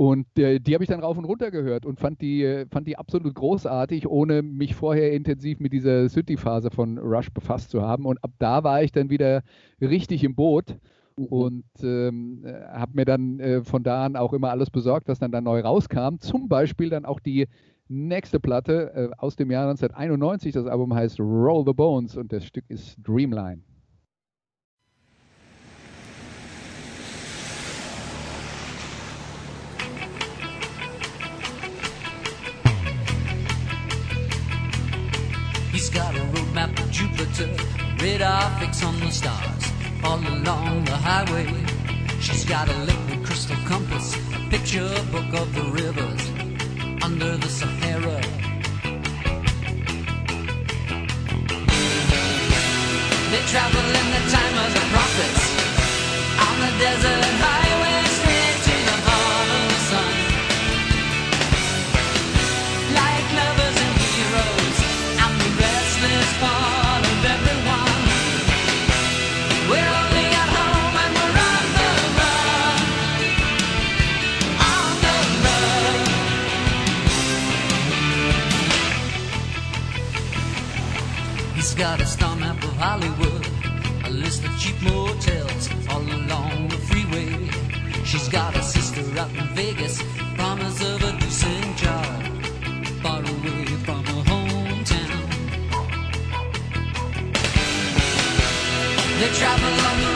Und äh, die habe ich dann rauf und runter gehört und fand die, äh, fand die absolut großartig, ohne mich vorher intensiv mit dieser Synthi-Phase von Rush befasst zu haben. Und ab da war ich dann wieder richtig im Boot mhm. und ähm, habe mir dann äh, von da an auch immer alles besorgt, was dann da neu rauskam. Zum Beispiel dann auch die nächste Platte äh, aus dem Jahr 1991. Das Album heißt Roll the Bones und das Stück ist Dreamline. Got a roadmap to Jupiter, radar fix on the stars, all along the highway. She's got a liquid crystal compass, a picture book of the rivers under the Sahara. They travel in the time of the prophets on the desert highway got a star map of Hollywood, a list of cheap motels all along the freeway. She's got a sister out in Vegas, promise of a decent job, far away from her hometown. They travel on the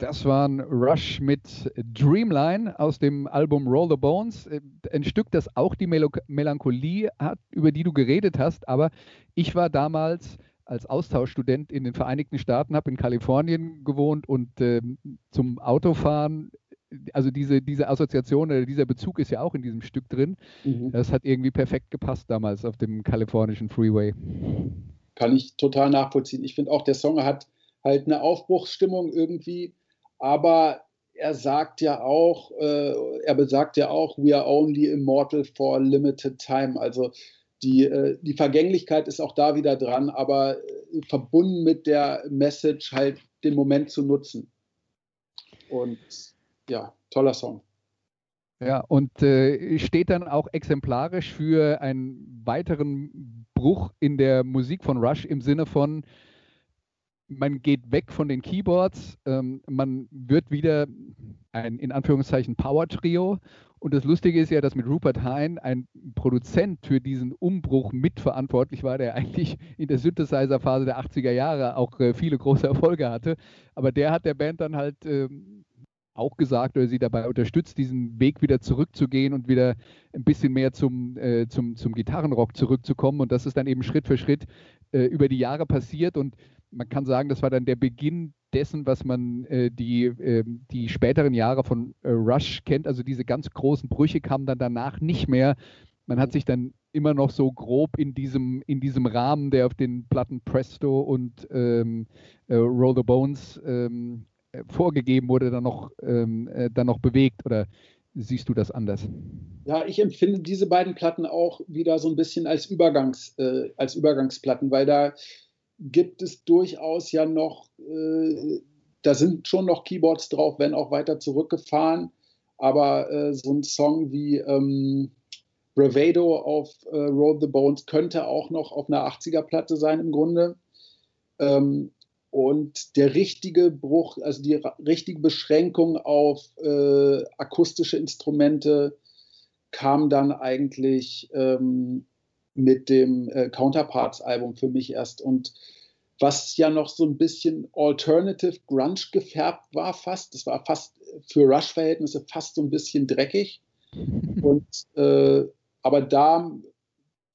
Das waren Rush mit Dreamline aus dem Album Roll the Bones. Äh, ein Stück, das auch die Mel Melancholie hat, über die du geredet hast. Aber ich war damals als Austauschstudent in den Vereinigten Staaten, habe in Kalifornien gewohnt und äh, zum Autofahren, also diese, diese Assoziation oder dieser Bezug ist ja auch in diesem Stück drin. Mhm. Das hat irgendwie perfekt gepasst damals auf dem kalifornischen Freeway. Kann ich total nachvollziehen. Ich finde auch, der Song hat halt eine Aufbruchsstimmung irgendwie aber er sagt ja auch, äh, er besagt ja auch, we are only immortal for a limited time. Also die, äh, die Vergänglichkeit ist auch da wieder dran, aber äh, verbunden mit der Message halt den Moment zu nutzen. Und ja, toller Song. Ja, und äh, steht dann auch exemplarisch für einen weiteren Bruch in der Musik von Rush im Sinne von, man geht weg von den Keyboards, ähm, man wird wieder ein in Anführungszeichen Power-Trio. Und das Lustige ist ja, dass mit Rupert Hine ein Produzent für diesen Umbruch mitverantwortlich war, der (laughs) eigentlich in der Synthesizer-Phase der 80er Jahre auch äh, viele große Erfolge hatte. Aber der hat der Band dann halt äh, auch gesagt oder sie dabei unterstützt, diesen Weg wieder zurückzugehen und wieder ein bisschen mehr zum, äh, zum, zum Gitarrenrock zurückzukommen. Und das ist dann eben Schritt für Schritt äh, über die Jahre passiert. Und man kann sagen, das war dann der Beginn dessen, was man äh, die, äh, die späteren Jahre von äh, Rush kennt. Also diese ganz großen Brüche kamen dann danach nicht mehr. man hat sich dann immer noch so grob in diesem, in diesem Rahmen, der auf den Platten Presto und ähm, äh, Roll the Bones ähm, äh, vorgegeben wurde, dann noch, ähm, äh, dann noch bewegt oder siehst du das anders? Ja, ich empfinde diese beiden Platten auch wieder so ein bisschen als, Übergangs, äh, als Übergangsplatten, weil da gibt es durchaus ja noch, äh, da sind schon noch Keyboards drauf, wenn auch weiter zurückgefahren, aber äh, so ein Song wie ähm, Bravado auf äh, Roll the Bones könnte auch noch auf einer 80er-Platte sein im Grunde. Ähm, und der richtige Bruch, also die richtige Beschränkung auf äh, akustische Instrumente kam dann eigentlich ähm, mit dem äh, Counterparts-Album für mich erst. Und was ja noch so ein bisschen Alternative Grunge gefärbt war, fast, das war fast für Rush-Verhältnisse fast so ein bisschen dreckig. (laughs) Und äh, aber da,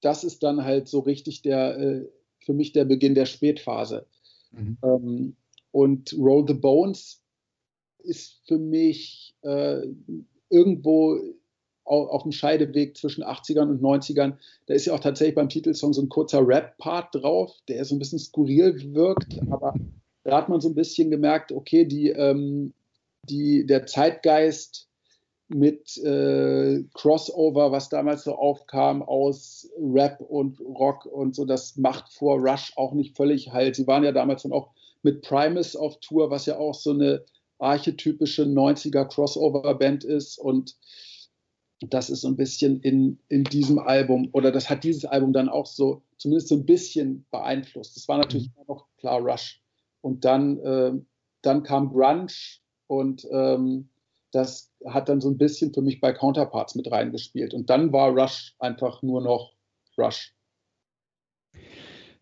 das ist dann halt so richtig der, äh, für mich der Beginn der Spätphase. Mhm. Ähm, und Roll the Bones ist für mich äh, irgendwo auf, dem Scheideweg zwischen 80ern und 90ern. Da ist ja auch tatsächlich beim Titelsong so ein kurzer Rap-Part drauf, der so ein bisschen skurril wirkt, aber da hat man so ein bisschen gemerkt, okay, die, ähm, die, der Zeitgeist mit äh, Crossover, was damals so aufkam aus Rap und Rock und so, das macht vor Rush auch nicht völlig halt. Sie waren ja damals dann auch mit Primus auf Tour, was ja auch so eine archetypische 90er Crossover-Band ist und das ist so ein bisschen in, in diesem Album oder das hat dieses Album dann auch so zumindest so ein bisschen beeinflusst. Das war natürlich mhm. noch klar Rush. Und dann, äh, dann kam Grunge und ähm, das hat dann so ein bisschen für mich bei Counterparts mit reingespielt. Und dann war Rush einfach nur noch Rush.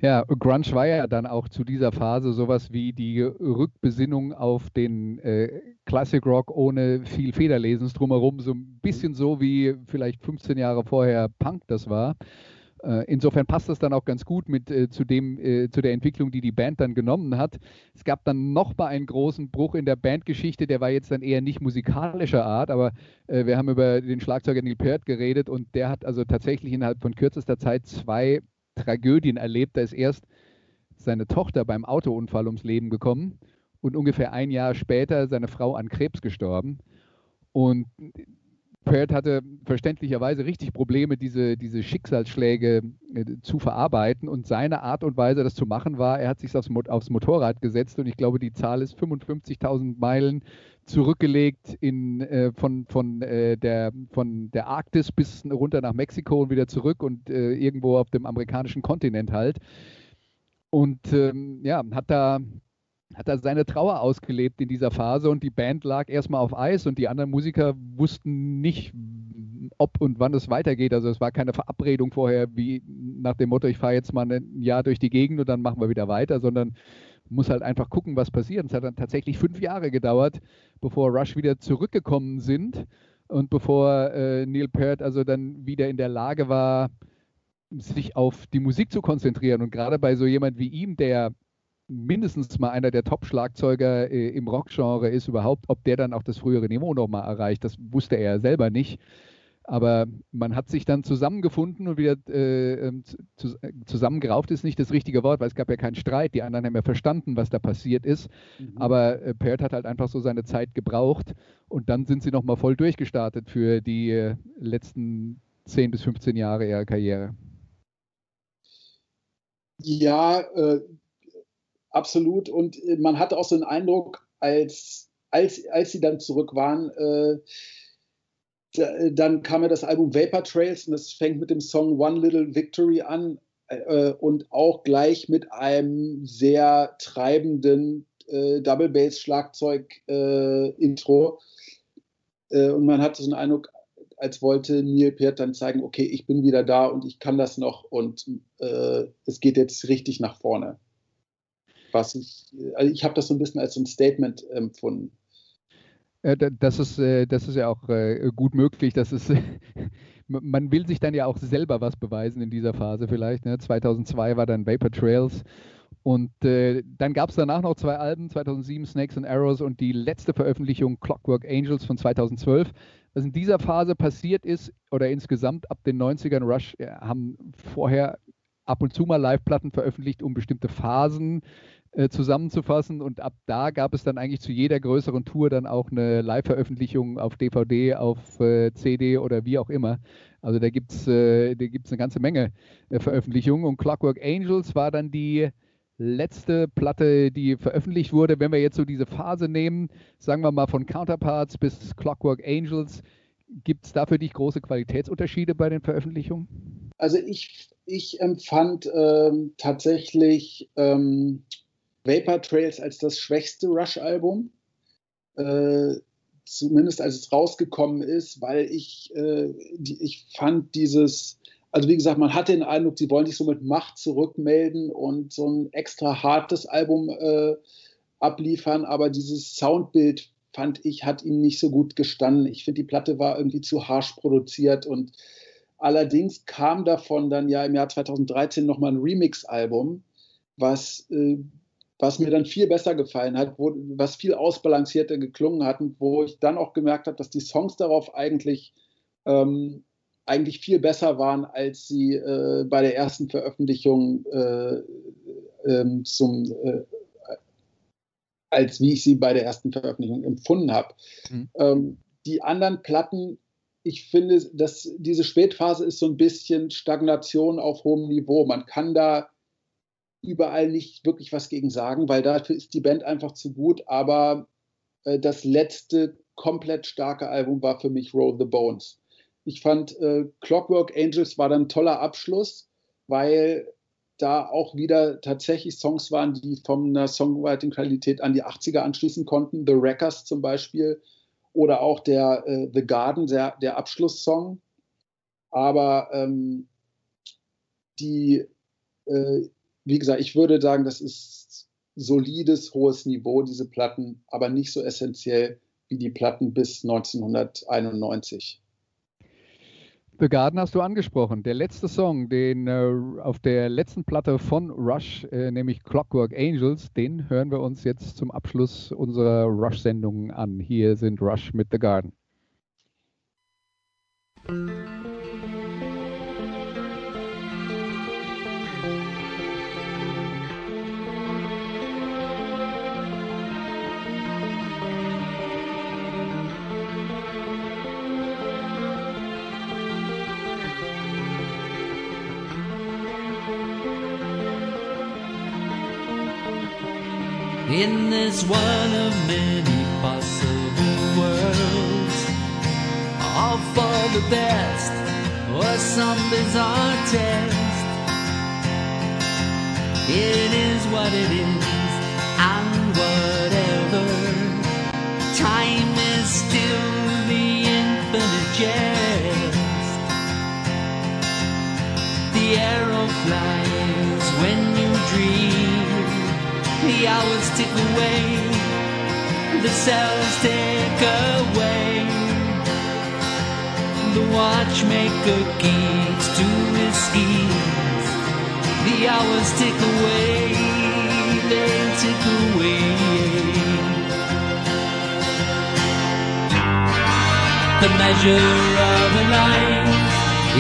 Ja, Grunge war ja dann auch zu dieser Phase sowas wie die Rückbesinnung auf den äh, Classic Rock ohne viel Federlesens drumherum, so ein bisschen so wie vielleicht 15 Jahre vorher Punk das war. Äh, insofern passt das dann auch ganz gut mit äh, zu, dem, äh, zu der Entwicklung, die die Band dann genommen hat. Es gab dann nochmal einen großen Bruch in der Bandgeschichte, der war jetzt dann eher nicht musikalischer Art, aber äh, wir haben über den Schlagzeuger Neil Peart geredet und der hat also tatsächlich innerhalb von kürzester Zeit zwei Tragödien erlebt. Da ist erst seine Tochter beim Autounfall ums Leben gekommen und ungefähr ein Jahr später seine Frau an Krebs gestorben. Und Peart hatte verständlicherweise richtig Probleme, diese, diese Schicksalsschläge äh, zu verarbeiten. Und seine Art und Weise, das zu machen, war, er hat sich aufs, aufs Motorrad gesetzt und ich glaube, die Zahl ist 55.000 Meilen zurückgelegt in, äh, von, von, äh, der, von der Arktis bis runter nach Mexiko und wieder zurück und äh, irgendwo auf dem amerikanischen Kontinent halt. Und ähm, ja, hat da hat er seine Trauer ausgelebt in dieser Phase und die Band lag erstmal auf Eis und die anderen Musiker wussten nicht, ob und wann es weitergeht. Also es war keine Verabredung vorher, wie nach dem Motto, ich fahre jetzt mal ein Jahr durch die Gegend und dann machen wir wieder weiter, sondern muss halt einfach gucken, was passiert. Es hat dann tatsächlich fünf Jahre gedauert, bevor Rush wieder zurückgekommen sind und bevor äh, Neil Peart also dann wieder in der Lage war, sich auf die Musik zu konzentrieren. Und gerade bei so jemand wie ihm, der mindestens mal einer der Top-Schlagzeuger äh, im Rockgenre ist überhaupt, ob der dann auch das frühere Niveau nochmal erreicht, das wusste er selber nicht. Aber man hat sich dann zusammengefunden und wieder äh, ähm, zu, zusammengerauft ist nicht das richtige Wort, weil es gab ja keinen Streit. Die anderen haben ja verstanden, was da passiert ist. Mhm. Aber äh, Perth hat halt einfach so seine Zeit gebraucht und dann sind sie nochmal voll durchgestartet für die äh, letzten 10 bis 15 Jahre ihrer Karriere. Ja, äh, absolut. Und äh, man hatte auch so einen Eindruck, als, als, als sie dann zurück waren, äh, äh, dann kam ja das Album Vapor Trails und das fängt mit dem Song One Little Victory an äh, und auch gleich mit einem sehr treibenden äh, Double Bass Schlagzeug äh, Intro. und man hatte so einen Eindruck, als wollte Neil Peart dann zeigen, okay, ich bin wieder da und ich kann das noch und es geht jetzt richtig nach vorne was ich, also ich habe das so ein bisschen als ein Statement empfunden. Das ist, äh, das ist ja auch äh, gut möglich. Das ist, (laughs) man will sich dann ja auch selber was beweisen in dieser Phase vielleicht. Ne? 2002 war dann Vapor Trails Und äh, dann gab es danach noch zwei Alben, 2007 Snakes and Arrows und die letzte Veröffentlichung Clockwork Angels von 2012. Was in dieser Phase passiert ist, oder insgesamt ab den 90ern, Rush äh, haben vorher ab und zu mal Live-Platten veröffentlicht, um bestimmte Phasen äh, zusammenzufassen. Und ab da gab es dann eigentlich zu jeder größeren Tour dann auch eine Live-Veröffentlichung auf DVD, auf äh, CD oder wie auch immer. Also da gibt es äh, eine ganze Menge äh, Veröffentlichungen. Und Clockwork Angels war dann die letzte Platte, die veröffentlicht wurde. Wenn wir jetzt so diese Phase nehmen, sagen wir mal von Counterparts bis Clockwork Angels, gibt es da für dich große Qualitätsunterschiede bei den Veröffentlichungen? Also ich, ich empfand ähm, tatsächlich ähm, Vapor Trails als das schwächste Rush-Album. Äh, zumindest als es rausgekommen ist, weil ich, äh, die, ich fand dieses, also wie gesagt, man hatte den Eindruck, sie wollen sich so mit Macht zurückmelden und so ein extra hartes Album äh, abliefern, aber dieses Soundbild fand ich, hat ihnen nicht so gut gestanden. Ich finde, die Platte war irgendwie zu harsch produziert und allerdings kam davon dann ja im Jahr 2013 nochmal ein Remix-Album, was äh, was mir dann viel besser gefallen hat, wo, was viel ausbalancierter geklungen hat und wo ich dann auch gemerkt habe, dass die Songs darauf eigentlich, ähm, eigentlich viel besser waren, als sie äh, bei der ersten Veröffentlichung äh, äh, zum, äh, als wie ich sie bei der ersten Veröffentlichung empfunden habe. Mhm. Ähm, die anderen Platten, ich finde, dass diese Spätphase ist so ein bisschen Stagnation auf hohem Niveau. Man kann da überall nicht wirklich was gegen sagen, weil dafür ist die Band einfach zu gut. Aber äh, das letzte komplett starke Album war für mich Roll the Bones. Ich fand äh, Clockwork Angels war dann ein toller Abschluss, weil da auch wieder tatsächlich Songs waren, die von einer Songwriting-Qualität an die 80er anschließen konnten. The Wreckers zum Beispiel oder auch der äh, The Garden, der, der Abschlusssong. Aber ähm, die äh, wie gesagt, ich würde sagen, das ist solides, hohes Niveau, diese Platten, aber nicht so essentiell wie die Platten bis 1991. The Garden hast du angesprochen. Der letzte Song, den äh, auf der letzten Platte von Rush, äh, nämlich Clockwork Angels, den hören wir uns jetzt zum Abschluss unserer Rush-Sendung an. Hier sind Rush mit The Garden. In this one of many possible worlds. All for the best or some bizarre test. It is what it is, and whatever. Time is still the infinite jest. The arrow the hours tick away, the cells tick away. The watchmaker keeps to his schemes. The hours tick away, they tick away. The measure of a life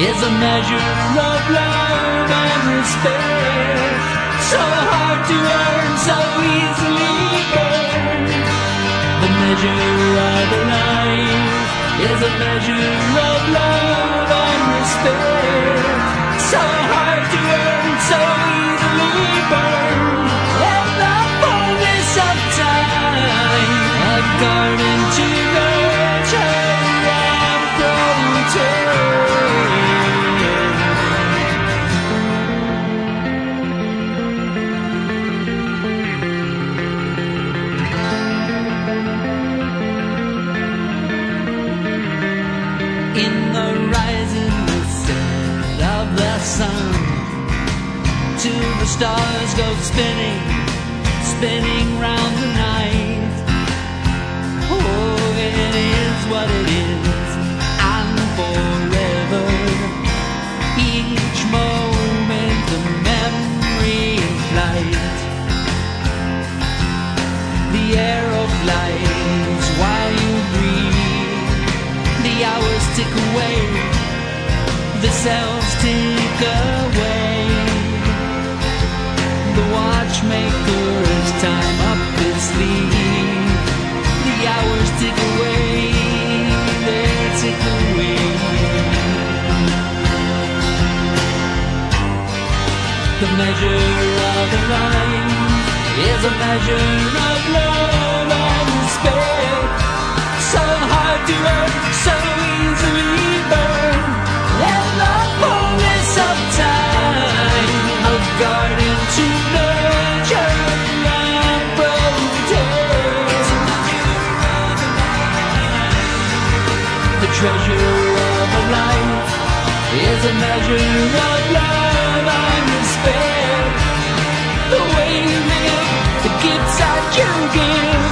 is a measure of love and respect so hard to earn, so easily burned. The measure of a life is a measure of love and respect. So hard to earn, so easily burned. stars go spinning, spinning round the night. Oh, it is what it is, and forever. Each moment a memory of light. The air of light while you breathe. The hours tick away, the cells tick away watchmaker's time up his sleeve. The hours tick away, they tick away. The measure of a life is a measure of love and despair. So hard to earn, so easily burn. And the fullness of time, a garden to treasure of a life is a measure of love and despair. The way you live, the gifts that you give,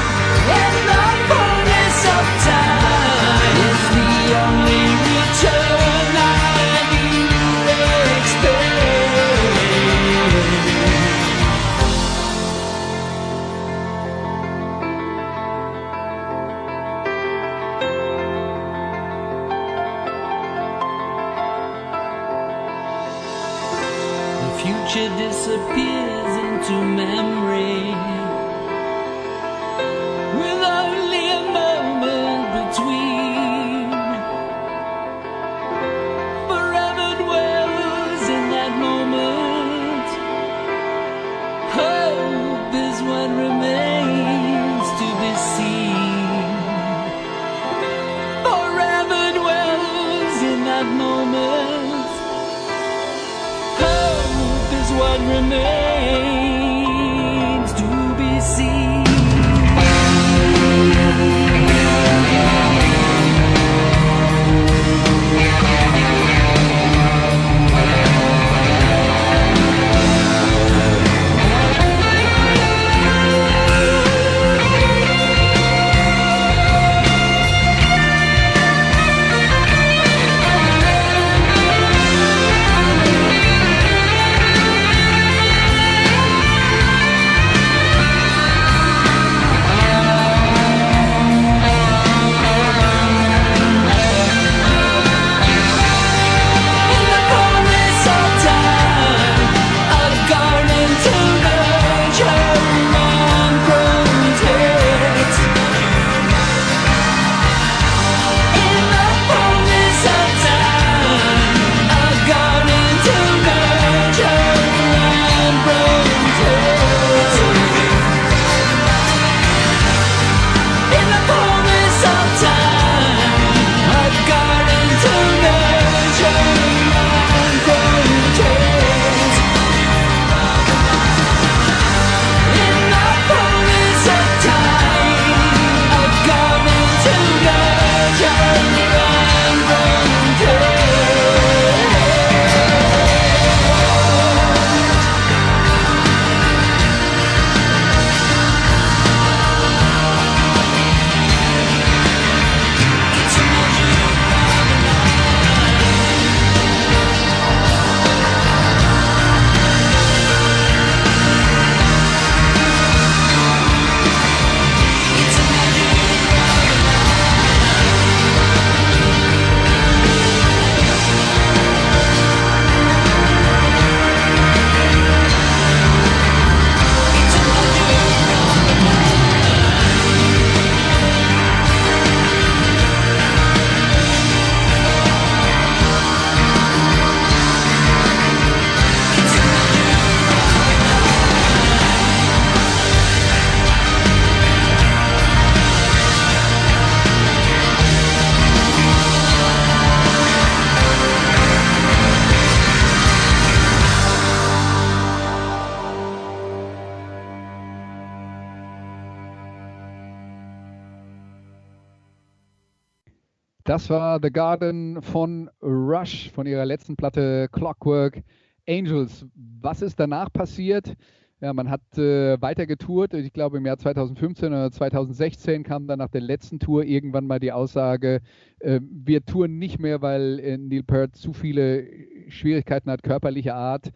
Das war The Garden von Rush von ihrer letzten Platte Clockwork Angels. Was ist danach passiert? Ja, man hat äh, weiter getourt. Ich glaube, im Jahr 2015 oder 2016 kam dann nach der letzten Tour irgendwann mal die Aussage, äh, wir touren nicht mehr, weil äh, Neil Peart zu viele Schwierigkeiten hat, körperlicher Art.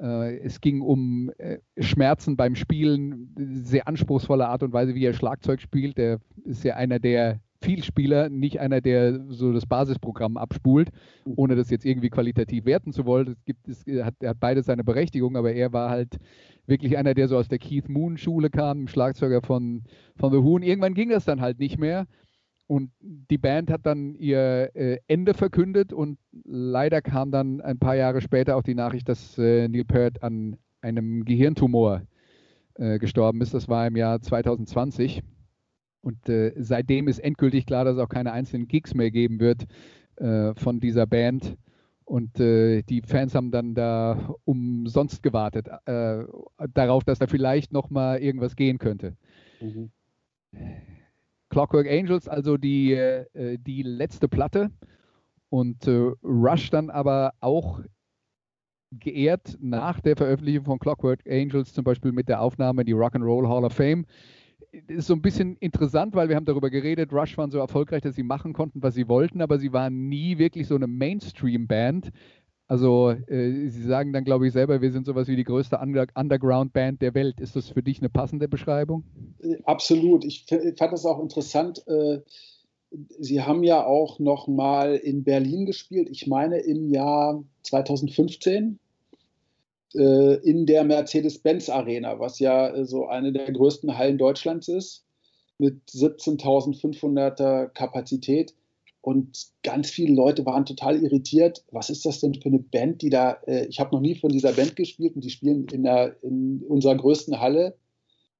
Äh, es ging um äh, Schmerzen beim Spielen, sehr anspruchsvolle Art und Weise, wie er Schlagzeug spielt. Er ist ja einer der Vielspieler, nicht einer, der so das Basisprogramm abspult, ohne das jetzt irgendwie qualitativ werten zu wollen. Es gibt, es hat, er hat beide seine Berechtigung, aber er war halt wirklich einer, der so aus der Keith Moon Schule kam, Schlagzeuger von, von The Who. Und irgendwann ging das dann halt nicht mehr. Und die Band hat dann ihr äh, Ende verkündet und leider kam dann ein paar Jahre später auch die Nachricht, dass äh, Neil Peart an einem Gehirntumor äh, gestorben ist. Das war im Jahr 2020. Und äh, seitdem ist endgültig klar, dass es auch keine einzelnen Gigs mehr geben wird äh, von dieser Band. Und äh, die Fans haben dann da umsonst gewartet, darauf, dass da vielleicht noch mal irgendwas gehen könnte. Mhm. Clockwork Angels, also die, äh, die letzte Platte. Und äh, Rush dann aber auch geehrt nach der Veröffentlichung von Clockwork Angels, zum Beispiel mit der Aufnahme in die Rock'n'Roll Hall of Fame. Ist so ein bisschen interessant, weil wir haben darüber geredet, Rush waren so erfolgreich, dass sie machen konnten, was sie wollten, aber sie waren nie wirklich so eine Mainstream-Band. Also äh, Sie sagen dann, glaube ich, selber, wir sind sowas wie die größte Under Underground-Band der Welt. Ist das für dich eine passende Beschreibung? Äh, absolut. Ich fand das auch interessant. Äh, Sie haben ja auch noch mal in Berlin gespielt. Ich meine im Jahr 2015 äh, in der Mercedes-Benz Arena, was ja äh, so eine der größten Hallen Deutschlands ist, mit 17.500er Kapazität. Und ganz viele Leute waren total irritiert. Was ist das denn für eine Band, die da, äh, ich habe noch nie von dieser Band gespielt und die spielen in, der, in unserer größten Halle.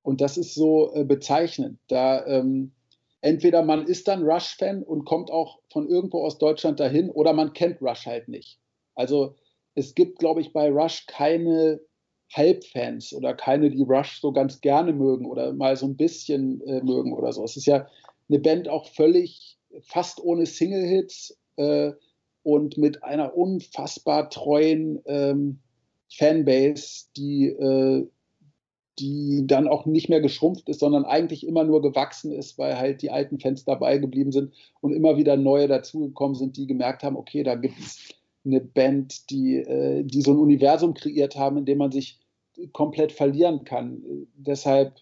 Und das ist so äh, bezeichnend. Da ähm, entweder man ist dann Rush-Fan und kommt auch von irgendwo aus Deutschland dahin oder man kennt Rush halt nicht. Also es gibt, glaube ich, bei Rush keine Halbfans oder keine, die Rush so ganz gerne mögen oder mal so ein bisschen äh, mögen oder so. Es ist ja eine Band auch völlig fast ohne Single-Hits äh, und mit einer unfassbar treuen ähm, Fanbase, die, äh, die dann auch nicht mehr geschrumpft ist, sondern eigentlich immer nur gewachsen ist, weil halt die alten Fans dabei geblieben sind und immer wieder neue dazugekommen sind, die gemerkt haben, okay, da gibt es eine Band, die, äh, die so ein Universum kreiert haben, in dem man sich komplett verlieren kann. Deshalb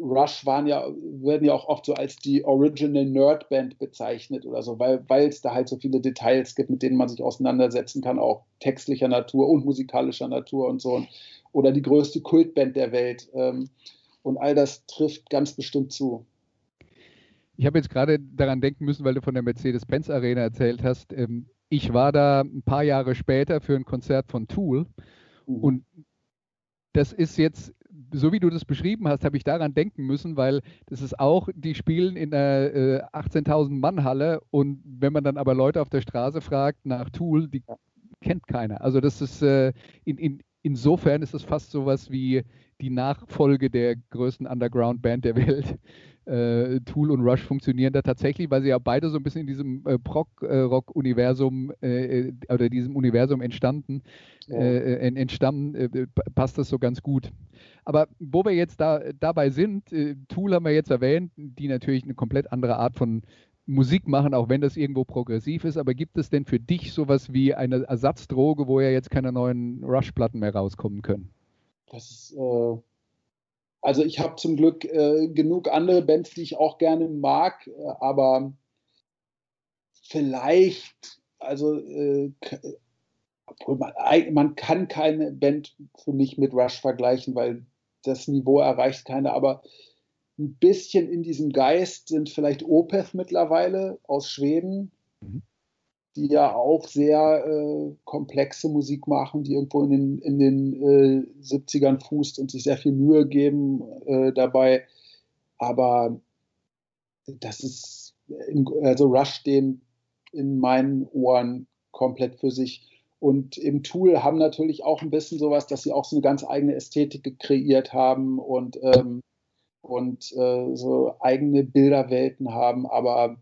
Rush waren ja, werden ja auch oft so als die Original Nerd Band bezeichnet oder so, weil es da halt so viele Details gibt, mit denen man sich auseinandersetzen kann, auch textlicher Natur und musikalischer Natur und so. Oder die größte Kultband der Welt. Ähm, und all das trifft ganz bestimmt zu. Ich habe jetzt gerade daran denken müssen, weil du von der Mercedes-Benz Arena erzählt hast. Ich war da ein paar Jahre später für ein Konzert von Tool mhm. und das ist jetzt so wie du das beschrieben hast, habe ich daran denken müssen, weil das ist auch, die spielen in einer äh, 18.000 Mann Halle und wenn man dann aber Leute auf der Straße fragt nach Tool, die kennt keiner. Also das ist äh, in, in, insofern ist es fast sowas wie die Nachfolge der größten Underground-Band der Welt äh, Tool und Rush funktionieren da tatsächlich, weil sie ja beide so ein bisschen in diesem äh, Prog-Rock-Universum äh, äh, oder diesem Universum entstanden, ja. Äh, entstammen, passt das so ganz gut. Aber wo wir jetzt da, dabei sind, Tool haben wir jetzt erwähnt, die natürlich eine komplett andere Art von Musik machen, auch wenn das irgendwo progressiv ist. Aber gibt es denn für dich sowas wie eine Ersatzdroge, wo ja jetzt keine neuen Rush-Platten mehr rauskommen können? Das ist, äh, also ich habe zum Glück äh, genug andere Bands, die ich auch gerne mag, äh, aber vielleicht, also äh, man, man, kann keine Band für mich mit Rush vergleichen, weil das Niveau erreicht keine, aber ein bisschen in diesem Geist sind vielleicht Opeth mittlerweile aus Schweden. Mhm die ja auch sehr äh, komplexe Musik machen, die irgendwo in den, in den äh, 70ern fußt und sich sehr viel Mühe geben äh, dabei. Aber das ist, in, also Rush stehen in meinen Ohren komplett für sich. Und im Tool haben natürlich auch ein bisschen sowas, dass sie auch so eine ganz eigene Ästhetik kreiert haben und, ähm, und äh, so eigene Bilderwelten haben. Aber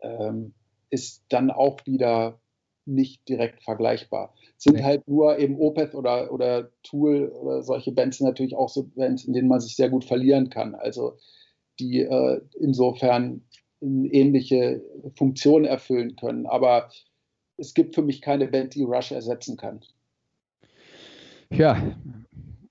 ähm, ist dann auch wieder nicht direkt vergleichbar. Sind nee. halt nur eben Opeth oder, oder Tool oder solche Bands natürlich auch so Bands, in denen man sich sehr gut verlieren kann. Also die äh, insofern ähnliche Funktionen erfüllen können. Aber es gibt für mich keine Band, die Rush ersetzen kann. Ja,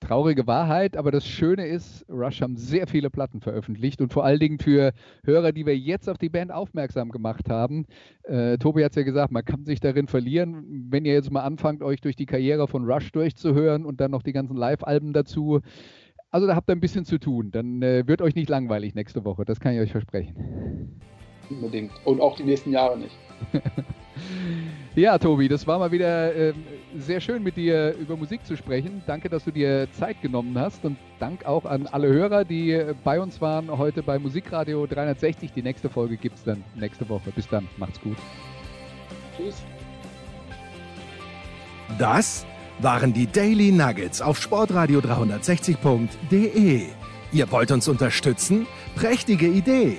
traurige Wahrheit, aber das Schöne ist, Rush haben sehr viele Platten veröffentlicht und vor allen Dingen für Hörer, die wir jetzt auf die Band aufmerksam gemacht haben. Äh, Tobi hat es ja gesagt, man kann sich darin verlieren. Wenn ihr jetzt mal anfangt, euch durch die Karriere von Rush durchzuhören und dann noch die ganzen Live-Alben dazu, also da habt ihr ein bisschen zu tun. Dann äh, wird euch nicht langweilig nächste Woche, das kann ich euch versprechen. Unbedingt. Und auch die nächsten Jahre nicht. (laughs) ja, Tobi, das war mal wieder äh, sehr schön mit dir über Musik zu sprechen. Danke, dass du dir Zeit genommen hast und Dank auch an alle Hörer, die bei uns waren heute bei Musikradio 360. Die nächste Folge gibt es dann nächste Woche. Bis dann, macht's gut. Tschüss. Das waren die Daily Nuggets auf sportradio 360.de. Ihr wollt uns unterstützen? Prächtige Idee!